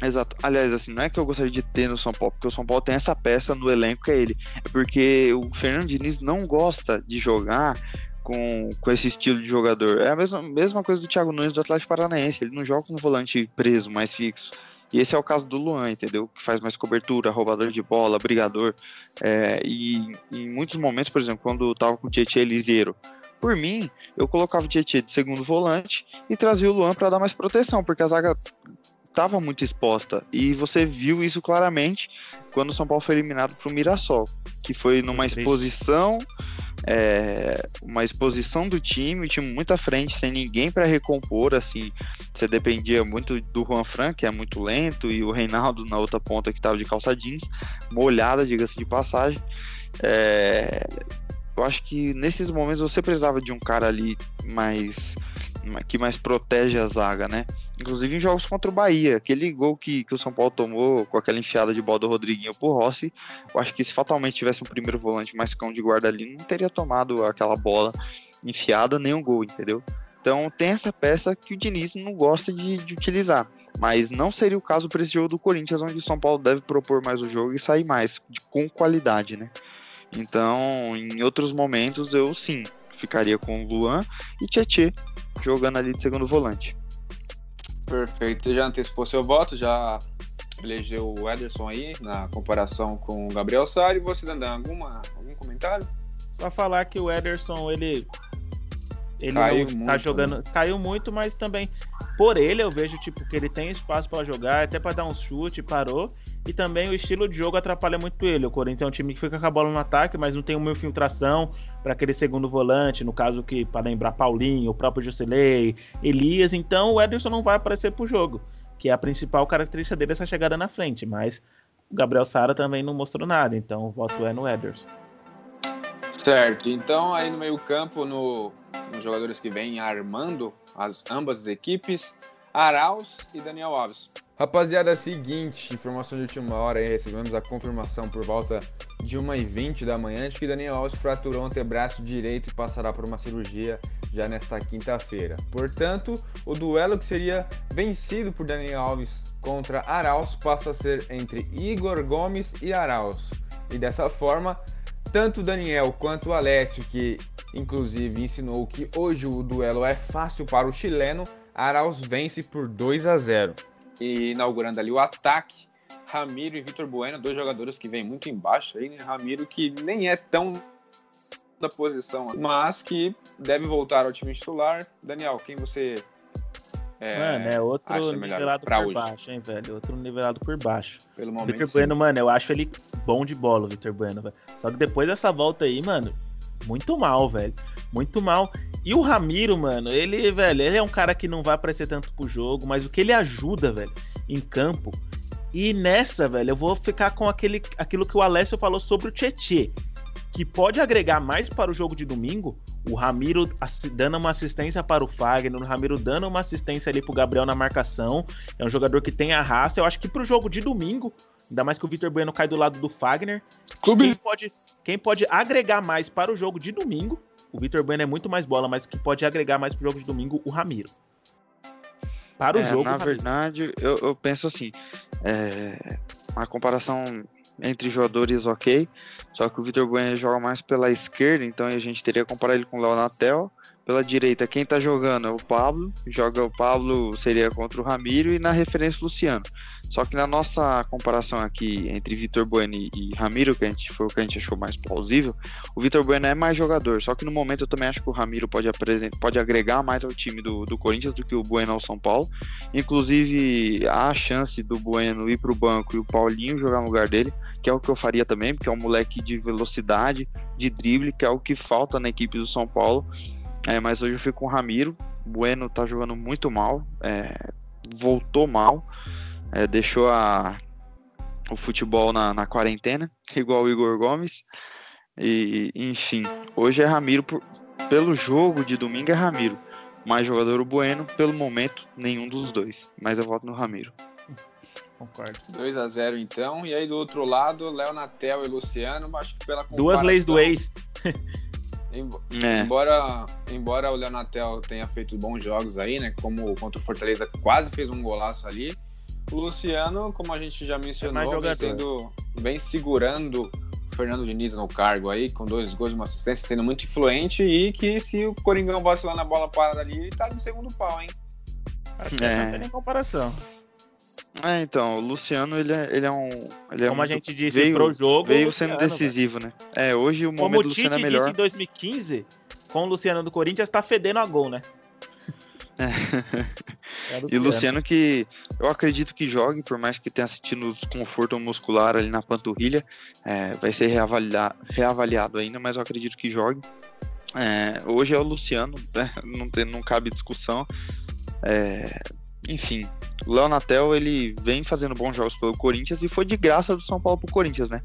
[SPEAKER 2] Exato. Aliás, assim, não é que eu gostaria de ter no São Paulo, porque o São Paulo tem essa peça no elenco que é ele. É porque o Fernando Diniz não gosta de jogar com, com esse estilo de jogador. É a mesma, mesma coisa do Thiago Nunes do Atlético Paranaense. Ele não joga com um volante preso, mais fixo. E esse é o caso do Luan, entendeu? Que faz mais cobertura, roubador de bola, brigador. É, e em muitos momentos, por exemplo, quando tava com o Tietchan Eliseiro, por mim, eu colocava o Tietchan de segundo volante e trazia o Luan para dar mais proteção, porque a zaga estava muito exposta. E você viu isso claramente quando o São Paulo foi eliminado para o Mirassol, que foi numa exposição, é, uma exposição do time, o time muito à frente, sem ninguém para recompor, assim, você dependia muito do Juan Fran, que é muito lento, e o Reinaldo na outra ponta que estava de calça jeans, molhada, diga-se de passagem. É, eu acho que nesses momentos você precisava de um cara ali mais que mais protege a zaga, né? Inclusive em jogos contra o Bahia, aquele gol que, que o São Paulo tomou com aquela enfiada de bola do Rodriguinho por Rossi, eu acho que se fatalmente tivesse um primeiro volante mais cão de guarda ali, não teria tomado aquela bola enfiada nem um gol, entendeu? Então tem essa peça que o Diniz não gosta de, de utilizar. Mas não seria o caso para esse jogo do Corinthians, onde o São Paulo deve propor mais o jogo e sair mais, de, com qualidade, né? Então, em outros momentos, eu sim ficaria com o Luan e Tietê jogando ali de segundo volante.
[SPEAKER 1] Perfeito. Você já antecipou seu voto? Já elegeu o Ederson aí na comparação com o Gabriel Sari. Você, Dandan, alguma, algum comentário?
[SPEAKER 3] Só falar que o Ederson, ele. Ele
[SPEAKER 1] Caiu
[SPEAKER 3] não tá
[SPEAKER 1] muito,
[SPEAKER 3] jogando.
[SPEAKER 1] né?
[SPEAKER 3] Caiu muito, mas também. Por ele, eu vejo, tipo, que ele tem espaço pra jogar, até pra dar um chute, parou. E também o estilo de jogo atrapalha muito ele. O Corinthians é um time que fica com a bola no ataque, mas não tem uma infiltração para aquele segundo volante, no caso que, para lembrar, Paulinho, o próprio Jusilei, Elias. Então o Ederson não vai aparecer pro jogo, que é a principal característica dele, essa chegada na frente. Mas o Gabriel Sara também não mostrou nada, então o voto é no Ederson.
[SPEAKER 1] Certo, então aí no meio-campo, no, nos jogadores que vêm armando as, ambas as equipes, Arauz e Daniel Alves.
[SPEAKER 4] Rapaziada, seguinte, informação de última hora aí, recebemos a confirmação por volta de 1h20 da manhã de que Daniel Alves fraturou o antebraço direito e passará por uma cirurgia já nesta quinta-feira. Portanto, o duelo que seria vencido por Daniel Alves contra Arauz passa a ser entre Igor Gomes e Arauz. E dessa forma, tanto Daniel quanto Alessio, que inclusive ensinou que hoje o duelo é fácil para o chileno, Arauz vence por 2 a 0.
[SPEAKER 1] E inaugurando ali o ataque, Ramiro e Vitor Bueno, dois jogadores que vêm muito embaixo aí, né? Ramiro que nem é tão da posição, mas que deve voltar ao time titular. Daniel, quem você é,
[SPEAKER 3] mano, é outro nivelado por
[SPEAKER 1] hoje?
[SPEAKER 3] baixo, hein, velho? Outro nivelado por baixo.
[SPEAKER 1] pelo momento?
[SPEAKER 3] Vitor. Bueno, mano, eu acho ele bom de bola, o Vitor Bueno, velho. Só que depois dessa volta aí, mano, muito mal, velho. Muito mal. E o Ramiro, mano, ele, velho, ele é um cara que não vai aparecer tanto pro jogo, mas o que ele ajuda, velho, em campo. E nessa, velho, eu vou ficar com aquele, aquilo que o Alessio falou sobre o Tietê. Que pode agregar mais para o jogo de domingo. O Ramiro dando uma assistência para o Fagner, o Ramiro dando uma assistência ali pro Gabriel na marcação. É um jogador que tem a raça. Eu acho que pro jogo de domingo, ainda mais que o Vitor Bueno cai do lado do Fagner, quem pode, quem pode agregar mais para o jogo de domingo, o Vitor Bueno é muito mais bola, mas que pode agregar mais pro jogo de domingo, o Ramiro. Para o
[SPEAKER 2] É,
[SPEAKER 3] jogo,
[SPEAKER 2] na verdade, eu, eu penso assim, é, a comparação entre jogadores ok, só que o Vitor Bueno joga mais pela esquerda, então a gente teria que comparar ele com o Léo Natel. Pela direita, quem tá jogando é o Pablo, joga o Pablo seria contra o Ramiro e na referência o Luciano. Só que na nossa comparação aqui entre Vitor Bueno e Ramiro, que a gente foi o que a gente achou mais plausível, o Vitor Bueno é mais jogador, só que no momento eu também acho que o Ramiro pode, pode agregar mais ao time do, do Corinthians do que o Bueno ao São Paulo. Inclusive, há a chance do Bueno ir pro banco e o Paulinho jogar no lugar dele, que é o que eu faria também, porque é um moleque de velocidade, de drible, que é o que falta na equipe do São Paulo. É, mas hoje eu fico com o Ramiro. O Bueno tá jogando muito mal, é, voltou mal, é, deixou a, o futebol na, na quarentena, igual o Igor Gomes. E, enfim, hoje é Ramiro, por- pelo jogo de domingo é Ramiro. Mais jogador o Bueno, pelo momento, nenhum dos dois. Mas eu voto no Ramiro.
[SPEAKER 3] Concordo.
[SPEAKER 1] 2 a 0 então. E aí do outro lado, Léo Natel e Luciano, acho que pela
[SPEAKER 3] Duas leis do
[SPEAKER 1] comparação,
[SPEAKER 3] ex.
[SPEAKER 2] É,
[SPEAKER 1] Embora, embora o Léo Natel tenha feito bons jogos aí, né? Como contra o Fortaleza quase fez um golaço ali. O Luciano, como a gente já mencionou,
[SPEAKER 3] mais
[SPEAKER 1] vem, sendo, vem segurando o Fernando Diniz no cargo aí, com dois gols e uma assistência, sendo muito influente. E que se o Coringão vacilar na bola parada ali, ele tá no segundo pau, hein?
[SPEAKER 3] Acho que
[SPEAKER 2] É.
[SPEAKER 3] não tem nem comparação.
[SPEAKER 2] É, então, o Luciano, ele é, ele é um. Ele é
[SPEAKER 3] Como a
[SPEAKER 2] muito-
[SPEAKER 3] gente disse
[SPEAKER 2] veio-
[SPEAKER 3] pro jogo.
[SPEAKER 2] Veio
[SPEAKER 3] o
[SPEAKER 2] sendo
[SPEAKER 3] Luciano,
[SPEAKER 2] decisivo, né? É, hoje o.
[SPEAKER 3] Como
[SPEAKER 2] momento
[SPEAKER 3] o
[SPEAKER 2] do Luciano
[SPEAKER 3] Tite
[SPEAKER 2] é melhor.
[SPEAKER 3] disse em 2015, com o Luciano do Corinthians, tá fedendo a gol, né? É
[SPEAKER 2] E o Luciano que eu acredito que jogue, por mais que tenha sentido desconforto muscular ali na panturrilha, é, vai ser reavalia- reavaliado ainda, mas eu acredito que jogue. É, hoje é o Luciano, né? não, tem, não cabe discussão. Enfim, Léo Natel ele vem fazendo bons jogos pelo Corinthians e foi de graça do São Paulo pro Corinthians, né?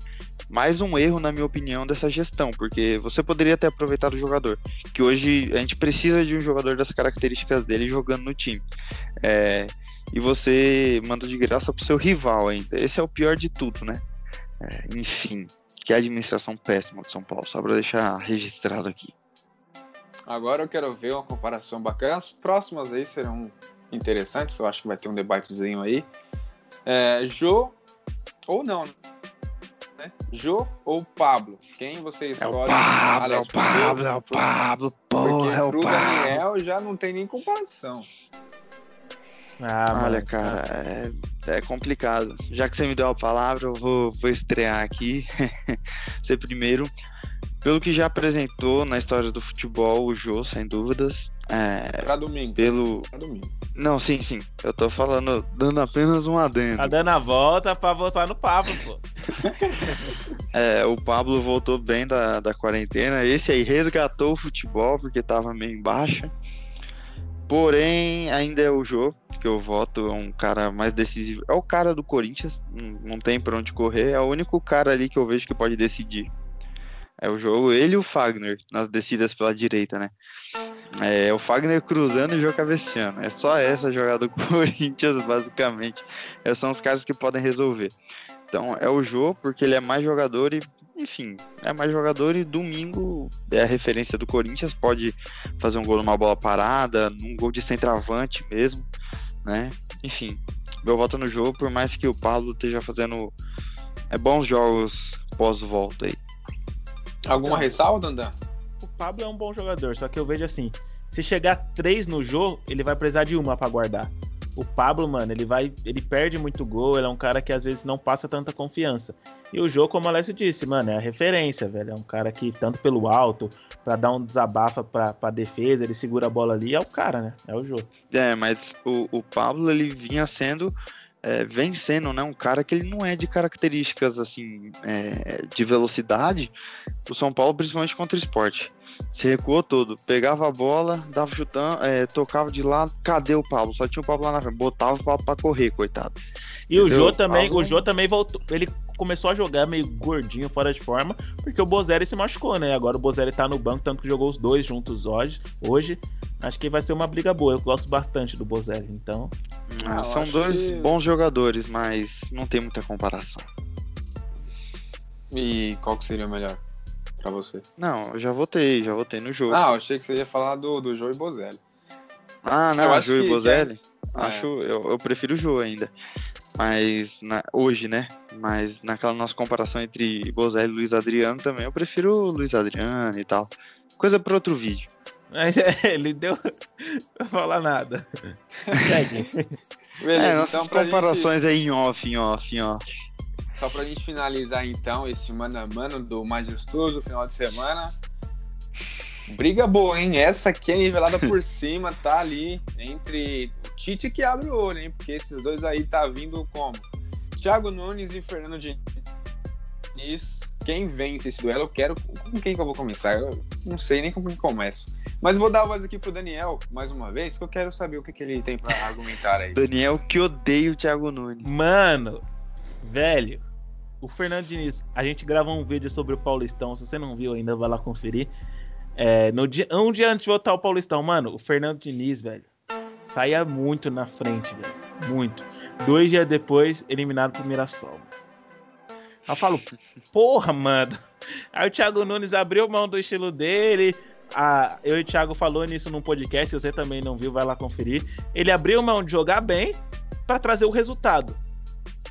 [SPEAKER 2] Mais um erro, na minha opinião, dessa gestão, porque você poderia ter aproveitado o jogador, que hoje a gente precisa de um jogador das características dele jogando no time. É, e você manda de graça pro seu rival ainda. Esse é o pior de tudo, né? É, enfim, que administração péssima de São Paulo, só pra deixar registrado aqui.
[SPEAKER 1] Agora eu quero ver uma comparação bacana. As próximas aí serão interessantes. Eu acho que vai ter um debatezinho aí. É, Jô ou não? Né? Jô ou Pablo? Quem você escolhe? Alex, porque-
[SPEAKER 2] é o Pablo,
[SPEAKER 1] Porque pro Daniel já não tem nem comparação.
[SPEAKER 3] Ah,
[SPEAKER 2] Olha,
[SPEAKER 3] mano,
[SPEAKER 2] cara, é, é complicado. Já que você me deu a palavra, eu vou, vou estrear aqui. Ser primeiro. Pelo que já apresentou na história do futebol, o Jô, sem dúvidas. É,
[SPEAKER 1] Pra domingo.
[SPEAKER 2] pelo.
[SPEAKER 1] Pra domingo.
[SPEAKER 2] Não, sim, sim. Eu tô falando, dando apenas um adendo.
[SPEAKER 3] Tá dando a volta pra voltar no Pablo, pô.
[SPEAKER 2] É, o Pablo voltou bem da, da quarentena. Esse aí resgatou o futebol porque tava meio em baixa. Porém, ainda é o Jô, que eu voto, é um cara mais decisivo. É o cara do Corinthians, não, não tem pra onde correr. É o único cara ali que eu vejo que pode decidir. É o jogo, ele e o Fagner, nas descidas pela direita, né? É o Fagner cruzando e o Jô cabeceando. É só essa jogada do Corinthians, basicamente. Esses são os caras que podem resolver. Então é o Jô, porque ele é mais jogador e, enfim, é mais jogador e domingo é a referência do Corinthians, pode fazer um gol numa bola parada, num gol de centroavante mesmo, né? Enfim, meu voto no jogo, por mais que o Paulo esteja fazendo é, bons jogos pós-volta aí.
[SPEAKER 1] Alguma ressalva, Dandan?
[SPEAKER 3] O Pablo é um bom jogador, só que eu vejo assim: se chegar três no jogo, ele vai precisar de uma pra guardar. O Pablo, mano, ele vai. Ele perde muito gol, ele é um cara que às vezes não passa tanta confiança. E o jogo, como o Alessio disse, mano, é a referência, velho. É um cara que, tanto pelo alto, pra dar um desabafa pra, pra defesa, ele segura a bola ali, é o cara, né? É o jogo.
[SPEAKER 2] É, mas o, o Pablo ele vinha sendo, é, vem sendo, né, um cara que ele não é de características assim é, de velocidade. O São Paulo, principalmente contra o esporte, se recuou todo, pegava a bola, dava chutão, é, tocava de lado, cadê o Pablo? Só tinha o Pablo lá na frente, botava o Pablo pra correr, coitado.
[SPEAKER 3] E o
[SPEAKER 2] Entendeu?
[SPEAKER 3] Jô também,
[SPEAKER 2] Pablo-
[SPEAKER 3] o Jô também voltou. Ele começou a jogar meio gordinho, fora de forma, porque o Bozelli se machucou, né? Agora o Bozelli tá no banco, tanto que jogou os dois juntos hoje. Hoje, acho que vai ser uma briga boa. Eu gosto bastante do Bozelli, então.
[SPEAKER 1] Ah, eu
[SPEAKER 2] São dois
[SPEAKER 1] que-
[SPEAKER 2] bons jogadores, mas não tem muita comparação.
[SPEAKER 1] E qual que seria o melhor pra você?
[SPEAKER 2] Não, eu já votei, já votei no jogo.
[SPEAKER 1] Ah, eu achei que você ia falar do, do Joe e Bozelli.
[SPEAKER 2] Ah, não, Jô
[SPEAKER 1] que-
[SPEAKER 2] e Bozelli.
[SPEAKER 1] é-
[SPEAKER 2] Acho, eu, eu prefiro o Jô ainda. Mas na- hoje, né? Mas naquela nossa comparação entre Bozelli e Luiz Adriano também, eu prefiro o Luiz Adriano e tal. Coisa para outro vídeo.
[SPEAKER 3] Mas é, ele deu. Não vou falar nada. Segue.
[SPEAKER 1] Beleza,
[SPEAKER 2] é, nossas
[SPEAKER 1] então pra gente,
[SPEAKER 2] comparações aí em off, em off, em off.
[SPEAKER 1] só pra gente finalizar então esse mano a mano do majestoso final de semana. Briga boa, hein? Essa aqui é nivelada por cima, tá ali entre o Tite que abre o olho, hein? Porque esses dois aí tá vindo como? Thiago Nunes e Fernando Diniz. Quem vence esse duelo? Eu quero. Com quem que eu vou começar? Eu não sei nem com quem começo. Mas vou dar a voz aqui pro Daniel, mais uma vez, que eu quero saber o que, que ele tem pra argumentar aí.
[SPEAKER 2] Daniel que odeia o Thiago Nunes.
[SPEAKER 3] Mano, velho, o Fernando Diniz, a gente gravou um vídeo sobre o Paulistão. Se você não viu ainda, vai lá conferir. É, no dia, um dia antes de votar o Paulistão, mano, o Fernando Diniz, velho, saía muito na frente, velho. Muito. Dois dias depois, eliminado pro Mirassol. Aí eu falo, porra, mano. Aí o Thiago Nunes abriu mão do estilo dele. A, eu e o Thiago falou nisso num podcast, se você também não viu, vai lá conferir. Ele abriu mão de jogar bem para trazer o resultado.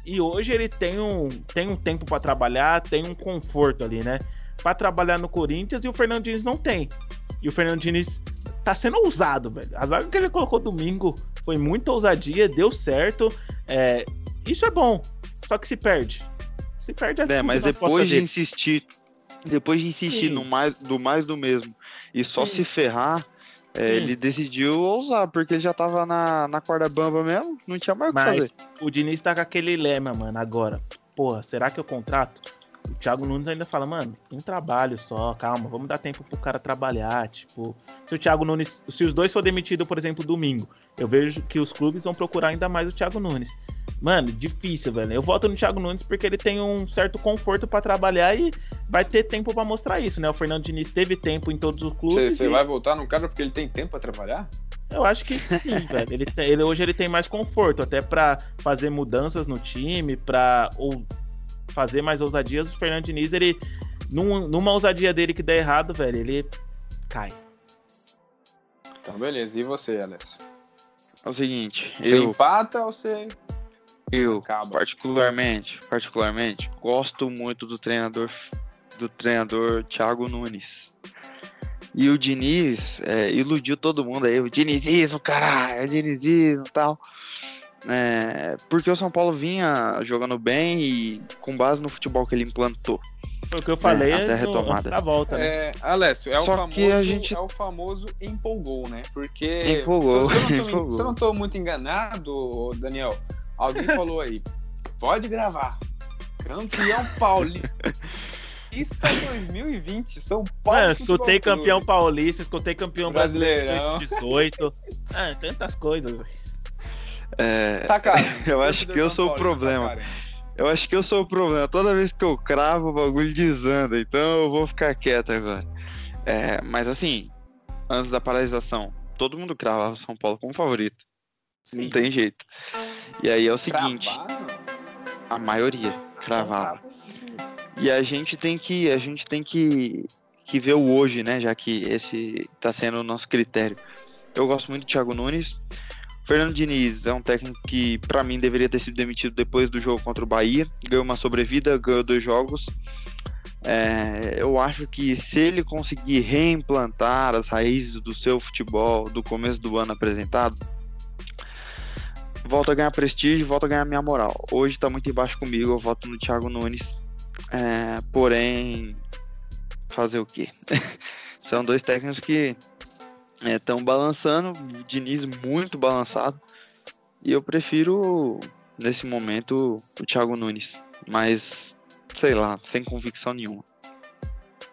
[SPEAKER 3] E hoje ele tem um, tem um tempo para trabalhar, tem um conforto ali, né? Para trabalhar no Corinthians e o Fernando Diniz não tem. E o Fernando Diniz tá sendo ousado, velho. A zaga que ele colocou domingo foi muita ousadia, deu certo. É, isso é bom, só que se perde. Se perde a
[SPEAKER 2] É, mas depois de
[SPEAKER 3] dele.
[SPEAKER 2] insistir, depois de insistir
[SPEAKER 3] Sim.
[SPEAKER 2] no mais, do mais do mesmo e só
[SPEAKER 3] Sim.
[SPEAKER 2] se ferrar, é, ele decidiu ousar, porque ele já tava na, na corda bamba mesmo, não tinha mais o que
[SPEAKER 3] Mas
[SPEAKER 2] fazer.
[SPEAKER 3] o Diniz tá com aquele lema, mano, agora. Porra, será que eu contrato? O Thiago Nunes ainda fala, mano, um trabalho só, calma, vamos dar tempo pro cara trabalhar. Tipo, se o Thiago Nunes. Se os dois for demitido, por exemplo, domingo, eu vejo que os clubes vão procurar ainda mais o Thiago Nunes. Mano, difícil, velho. Eu voto no Thiago Nunes porque ele tem um certo conforto pra trabalhar e vai ter tempo pra mostrar isso, né? O Fernando Diniz teve tempo em todos os clubes.
[SPEAKER 1] você
[SPEAKER 3] e-
[SPEAKER 1] vai voltar no cara porque ele tem tempo pra trabalhar?
[SPEAKER 3] eu acho que sim, velho. Ele, tem- ele- hoje ele tem mais conforto, até pra fazer mudanças no time, pra ou fazer mais ousadias. O Fernando Diniz, ele. Num, numa ousadia dele que der errado, velho, ele cai.
[SPEAKER 1] Então, beleza. E você, Alex?
[SPEAKER 2] É o seguinte,
[SPEAKER 1] Você
[SPEAKER 2] eu,
[SPEAKER 1] empata ou você
[SPEAKER 2] eu
[SPEAKER 1] acaba?
[SPEAKER 2] particularmente, particularmente, gosto muito do treinador do treinador Thiago Nunes. E o Diniz é, iludiu todo mundo aí, o dinizismo, caralho, o dinizismo e tal. é, porque o São Paulo vinha jogando bem e com base no futebol que ele implantou.
[SPEAKER 3] Foi o que eu falei
[SPEAKER 2] até a retomada.
[SPEAKER 3] da volta, né?
[SPEAKER 1] É, Alessio, é o,
[SPEAKER 2] Só
[SPEAKER 1] famoso,
[SPEAKER 2] que a gente-
[SPEAKER 1] é o famoso empolgou, né? Porque.
[SPEAKER 2] Empolgou,
[SPEAKER 1] Se eu, não tô,
[SPEAKER 2] empolgou.
[SPEAKER 1] se eu não tô muito enganado, Daniel, alguém falou aí. Pode gravar. Campeão paulista 2020. São Paulo.
[SPEAKER 3] Mano, escutei
[SPEAKER 1] Clube.
[SPEAKER 3] campeão paulista, escutei campeão
[SPEAKER 1] Brasileirão.
[SPEAKER 3] brasileiro 18. Ah, tantas coisas. velho.
[SPEAKER 2] É,
[SPEAKER 1] Tá carente.
[SPEAKER 2] Eu acho que eu sou o
[SPEAKER 1] Paulino tá
[SPEAKER 2] problema.
[SPEAKER 1] carente.
[SPEAKER 2] eu acho que eu sou o problema. Toda vez que eu cravo, o bagulho desanda. Então eu vou ficar quieto agora. É, mas assim, antes da paralisação, todo mundo cravava o São Paulo como favorito. Não tem jeito. E aí é o seguinte,
[SPEAKER 1] Cravaram?
[SPEAKER 2] a maioria cravava. E a gente tem que, a gente tem que, que ver o hoje, né? Já que esse tá sendo o nosso critério. Eu gosto muito do Thiago Nunes. Fernando Diniz é um técnico que, pra mim, deveria ter sido demitido depois do jogo contra o Bahia. Ganhou uma sobrevida, ganhou dois jogos. É, eu acho que se ele conseguir reimplantar as raízes do seu futebol do começo do ano apresentado, volta a ganhar prestígio, volta a ganhar minha moral. Hoje tá muito embaixo comigo, eu voto no Thiago Nunes. É, porém, fazer o quê? São dois técnicos que estão balançando, o Diniz muito balançado. E eu prefiro, nesse momento, o Thiago Nunes. Mas, sei lá, sem convicção nenhuma.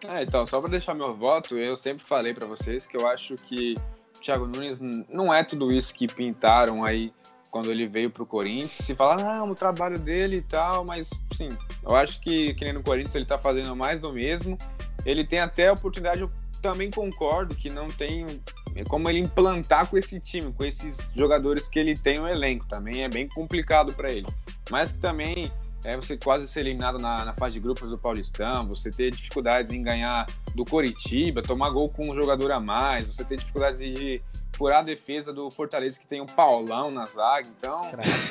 [SPEAKER 1] É, então, só pra deixar meu voto, eu sempre falei pra vocês que eu acho que o Thiago Nunes não é tudo isso que pintaram aí quando ele veio pro Corinthians. Se falar, não, o trabalho dele e tal, mas sim, eu acho que, que nem no Corinthians ele tá fazendo mais do mesmo. Ele tem até a oportunidade, eu também concordo que não tem como ele implantar com esse time, com esses jogadores que ele tem no elenco. Também é bem complicado pra ele. Mas que também é você quase ser eliminado na, na fase de grupos do Paulistão, você ter dificuldades em ganhar do Coritiba, tomar gol com um jogador a mais, você ter dificuldades de furar a defesa do Fortaleza que tem um Paulão na zaga, então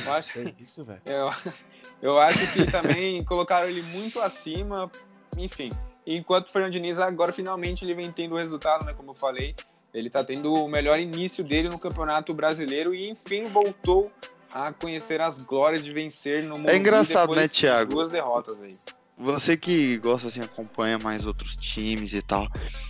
[SPEAKER 1] eu acho,
[SPEAKER 3] Que isso, velho.
[SPEAKER 1] eu, eu acho que também colocaram ele muito acima, enfim. Enquanto o Fernando Diniz agora finalmente ele vem tendo o resultado, né, como eu falei, ele tá tendo o melhor início dele no Campeonato Brasileiro e enfim voltou a conhecer as glórias de vencer no Morumbi
[SPEAKER 2] engraçado,
[SPEAKER 1] depois
[SPEAKER 2] né,
[SPEAKER 1] de
[SPEAKER 2] Thiago?
[SPEAKER 1] Duas derrotas aí.
[SPEAKER 2] Você que gosta assim, acompanha mais outros times e tal.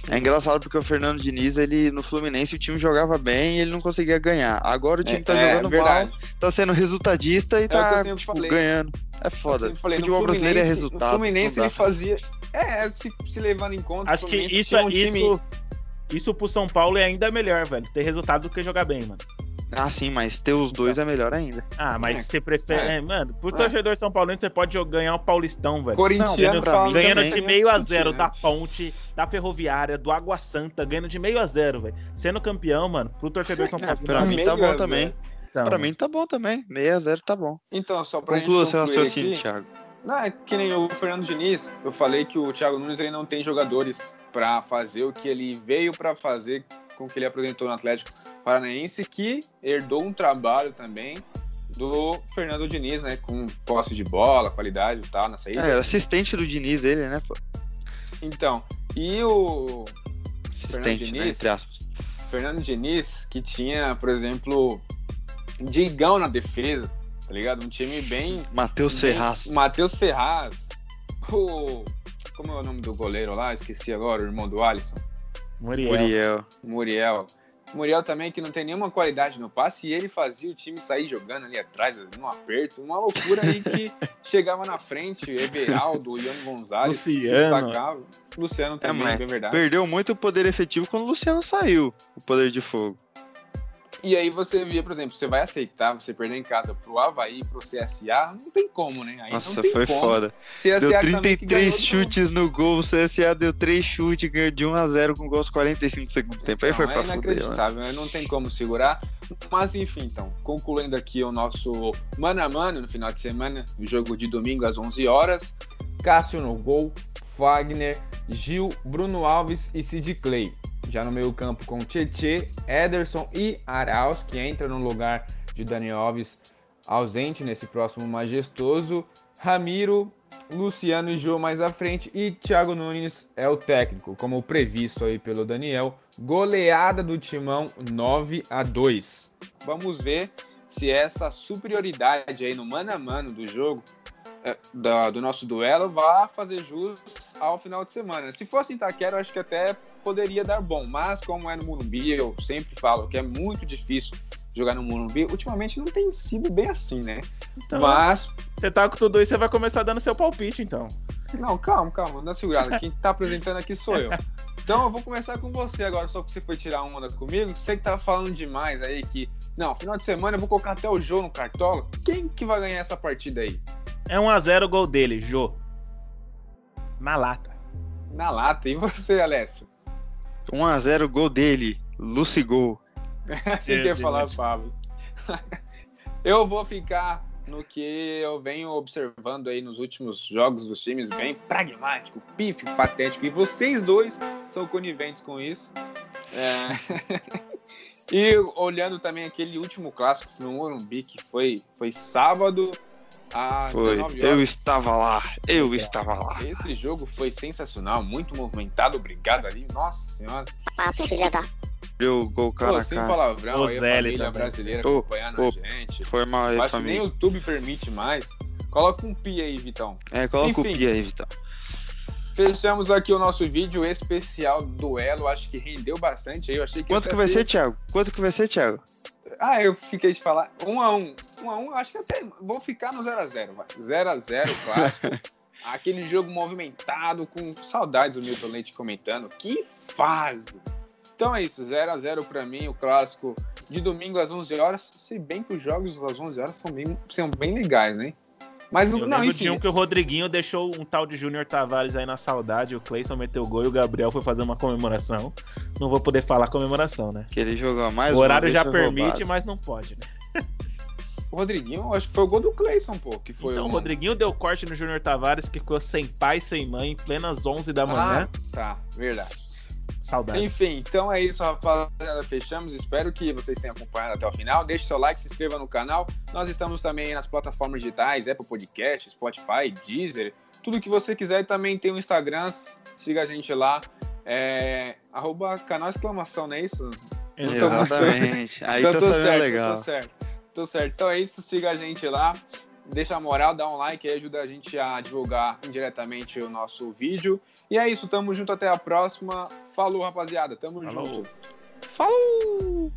[SPEAKER 2] É engraçado porque o Fernando Diniz, ele no Fluminense o time jogava bem e ele não conseguia ganhar. Agora o time tá
[SPEAKER 1] é,
[SPEAKER 2] jogando
[SPEAKER 1] verdade.
[SPEAKER 2] mal, tá sendo resultadista e
[SPEAKER 1] É o
[SPEAKER 2] tá tipo, ganhando. É
[SPEAKER 1] Eu
[SPEAKER 2] foda.
[SPEAKER 1] falei, no
[SPEAKER 2] Futebol brasileiro é
[SPEAKER 1] Fluminense,
[SPEAKER 2] resultado.
[SPEAKER 1] no Fluminense ele fazia. É, se, se levando em conta. o
[SPEAKER 3] Acho que isso, é
[SPEAKER 1] um time-
[SPEAKER 3] isso, isso pro São Paulo é ainda melhor, velho. Ter resultado do que jogar bem, mano.
[SPEAKER 2] Ah, sim, mas ter os dois é melhor ainda.
[SPEAKER 3] Ah, mas
[SPEAKER 1] É.
[SPEAKER 3] você prefere.
[SPEAKER 1] É.
[SPEAKER 3] é, mano, pro
[SPEAKER 1] É.
[SPEAKER 3] torcedor São Paulino, você pode ganhar o Paulistão, velho.
[SPEAKER 2] Mim
[SPEAKER 3] Ganhando
[SPEAKER 2] também.
[SPEAKER 3] de meio a zero da Ponte, da Ferroviária, do Água Santa, ganhando de meio a zero, velho. Sendo campeão, mano, pro torcedor São
[SPEAKER 2] É,
[SPEAKER 3] Paulo.
[SPEAKER 2] pra mim tá
[SPEAKER 1] meio
[SPEAKER 2] bom também.
[SPEAKER 1] zero.
[SPEAKER 3] então,
[SPEAKER 2] Pra mim tá bom também. 6 a 0 tá bom.
[SPEAKER 1] Então, só pra
[SPEAKER 2] Conclua
[SPEAKER 1] gente
[SPEAKER 2] seu
[SPEAKER 1] concluir
[SPEAKER 2] raciocínio,
[SPEAKER 1] aqui,
[SPEAKER 2] Thiago.
[SPEAKER 1] Não, é que nem o Fernando Diniz, eu falei que o Thiago Nunes ele não tem jogadores pra fazer o que ele veio pra fazer com o que ele apresentou no Atlético Paranaense, que herdou um trabalho também do Fernando Diniz, né? Com posse de bola, qualidade e tal, na saída.
[SPEAKER 2] É, era assistente do Diniz, ele, né, pô?
[SPEAKER 1] Então, e o
[SPEAKER 2] Assistente, né,
[SPEAKER 1] Diniz?
[SPEAKER 2] entre aspas.
[SPEAKER 1] Fernando Diniz, que tinha, por exemplo, Digão na defesa, tá ligado? Um time bem
[SPEAKER 2] Matheus Ferraz.
[SPEAKER 1] Matheus Ferraz. O. Como é o nome do goleiro lá? Esqueci agora, o irmão do Alisson.
[SPEAKER 3] Muriel.
[SPEAKER 2] Muriel.
[SPEAKER 1] Muriel. Muriel também, que não tem nenhuma qualidade no passe, e ele fazia o time sair jogando ali atrás, num aperto. Uma loucura aí que chegava na frente. Everaldo, Ian Gonzalez. se
[SPEAKER 3] Luciano.
[SPEAKER 1] destacava. Luciano também,
[SPEAKER 2] mas
[SPEAKER 1] bem verdade.
[SPEAKER 2] Perdeu muito o poder efetivo quando o Luciano saiu. O poder de fogo.
[SPEAKER 1] E aí você via, por exemplo, você vai aceitar você perder em casa pro Havaí, pro CSA, não tem como, né? Aí não
[SPEAKER 2] Nossa,
[SPEAKER 1] tem
[SPEAKER 2] foi
[SPEAKER 1] como.
[SPEAKER 2] foda.
[SPEAKER 1] CSA
[SPEAKER 2] Deu
[SPEAKER 1] também que ganhou
[SPEAKER 2] 33
[SPEAKER 1] do-
[SPEAKER 2] chutes no gol, o CSA deu 3 chutes, ganhou de 1 a 0 com gols 45 do segundo tempo. Aí foi
[SPEAKER 1] é
[SPEAKER 2] pra fuder,
[SPEAKER 1] inacreditável, né? não tem como segurar. Mas enfim, então, concluindo aqui o nosso mano a mano no final de semana, o jogo de domingo às 11 horas.
[SPEAKER 4] Cássio no gol, Fagner, Gil, Bruno Alves e Sid Clay. Já no meio campo com Tietê, Ederson e Arauz, que entra no lugar de Daniel Alves, ausente nesse próximo majestoso. Ramiro, Luciano e Jô mais à frente e Thiago Nunes é o técnico, como previsto aí pelo Daniel. Goleada do Timão 9 a 2.
[SPEAKER 1] Vamos ver se essa superioridade aí no mano a mano do jogo, é, da, do nosso duelo, vai fazer jus ao final de semana. Se fosse em Itaquera, eu acho que até poderia dar bom, mas como é no Morumbi, eu sempre falo que é muito difícil jogar no Morumbi, ultimamente não tem sido bem assim, né?
[SPEAKER 3] Então,
[SPEAKER 1] Mas,
[SPEAKER 3] Você tá com tudo isso, você vai começar dando seu palpite, então.
[SPEAKER 1] não, calma, calma, na segurada. Quem tá apresentando aqui sou eu. Então eu vou começar com você agora, só que você foi tirar onda comigo. Você que tá falando demais aí que, não, final de semana eu vou colocar até o jogo no Cartola. Quem que vai ganhar essa partida aí?
[SPEAKER 3] É 1x0 o gol dele, Jô. Na lata.
[SPEAKER 1] Na lata. E você, Alessio?
[SPEAKER 2] 1x0 gol dele, Lucy Gol.
[SPEAKER 1] Achei que ia falar. Pablo. eu vou ficar no que eu venho observando aí nos últimos jogos dos times, bem pragmático, pífio, patético. E vocês dois são coniventes com isso. É... e olhando também aquele último clássico no Morumbi, que foi, foi sábado às
[SPEAKER 2] Foi.
[SPEAKER 1] 19 horas.
[SPEAKER 2] Eu estava lá, eu estava lá.
[SPEAKER 1] Esse jogo foi sensacional, muito movimentado, obrigado ali. Nossa senhora.
[SPEAKER 5] Papo, filha da.
[SPEAKER 2] Deu gol cara
[SPEAKER 1] Pô,
[SPEAKER 2] a
[SPEAKER 1] sem
[SPEAKER 2] cara.
[SPEAKER 1] palavrão
[SPEAKER 3] O
[SPEAKER 1] aí, a família
[SPEAKER 3] também.
[SPEAKER 1] brasileira
[SPEAKER 2] Ô,
[SPEAKER 1] acompanhando a gente.
[SPEAKER 2] Foi mal aí,
[SPEAKER 1] Acho que nem o
[SPEAKER 2] família.
[SPEAKER 1] YouTube permite mais. Coloca um pi aí, Vitão.
[SPEAKER 2] É, coloca
[SPEAKER 1] Enfim.
[SPEAKER 2] o pi aí, Vitor.
[SPEAKER 1] Fechamos aqui o nosso vídeo especial duelo. Acho que rendeu bastante aí. Eu achei que
[SPEAKER 2] Quanto que vai
[SPEAKER 1] ser-
[SPEAKER 2] ser, Thiago? Quanto que vai ser, Thiago?
[SPEAKER 1] Ah, eu fiquei de falar. Um a um. Um a um, acho que até vou ficar no 0x0. 0x0, clássico. Aquele jogo movimentado, com saudades do Milton Leite comentando. Que fase! Então é isso, 0x0 pra mim, o clássico de domingo às 11 horas. Se bem que os jogos às 11 horas são bem, são bem legais, né? Mas
[SPEAKER 3] Eu
[SPEAKER 1] não, enfim.
[SPEAKER 3] de um que o Rodriguinho deixou um tal de Júnior Tavares aí na saudade, o Cleison meteu o gol e o Gabriel foi fazer uma comemoração. Não vou poder falar comemoração, né?
[SPEAKER 2] Que ele jogou mais
[SPEAKER 3] o horário já permite,
[SPEAKER 2] roubado.
[SPEAKER 3] mas não pode, né?
[SPEAKER 1] O Rodriguinho, acho que foi o gol do Cleison, pô, que foi
[SPEAKER 3] então,
[SPEAKER 1] um-
[SPEAKER 3] o Rodriguinho deu corte no Júnior Tavares, que ficou sem pai, sem mãe, em plenas 11 da manhã.
[SPEAKER 1] Ah, tá, verdade.
[SPEAKER 3] Saudades.
[SPEAKER 1] Enfim, então é isso, rapaziada. Fechamos. Espero que vocês tenham acompanhado até o final. Deixe seu like, se inscreva no canal. Nós estamos também nas plataformas digitais, Apple Podcast, Spotify, Deezer, tudo que você quiser. E também tem o Instagram, siga a gente lá. É, arroba canal exclamação, não é isso?
[SPEAKER 2] Exatamente. Aí
[SPEAKER 1] Então,
[SPEAKER 2] tá
[SPEAKER 1] tô certo,
[SPEAKER 2] legal.
[SPEAKER 1] tô certo. Tô certo. Então é isso, siga a gente lá. Deixa a moral, dá um like aí, ajuda a gente a divulgar indiretamente o nosso vídeo. E é isso, tamo junto até a próxima. Falou, rapaziada. Tamo
[SPEAKER 3] Falou.
[SPEAKER 1] junto.
[SPEAKER 2] Falou!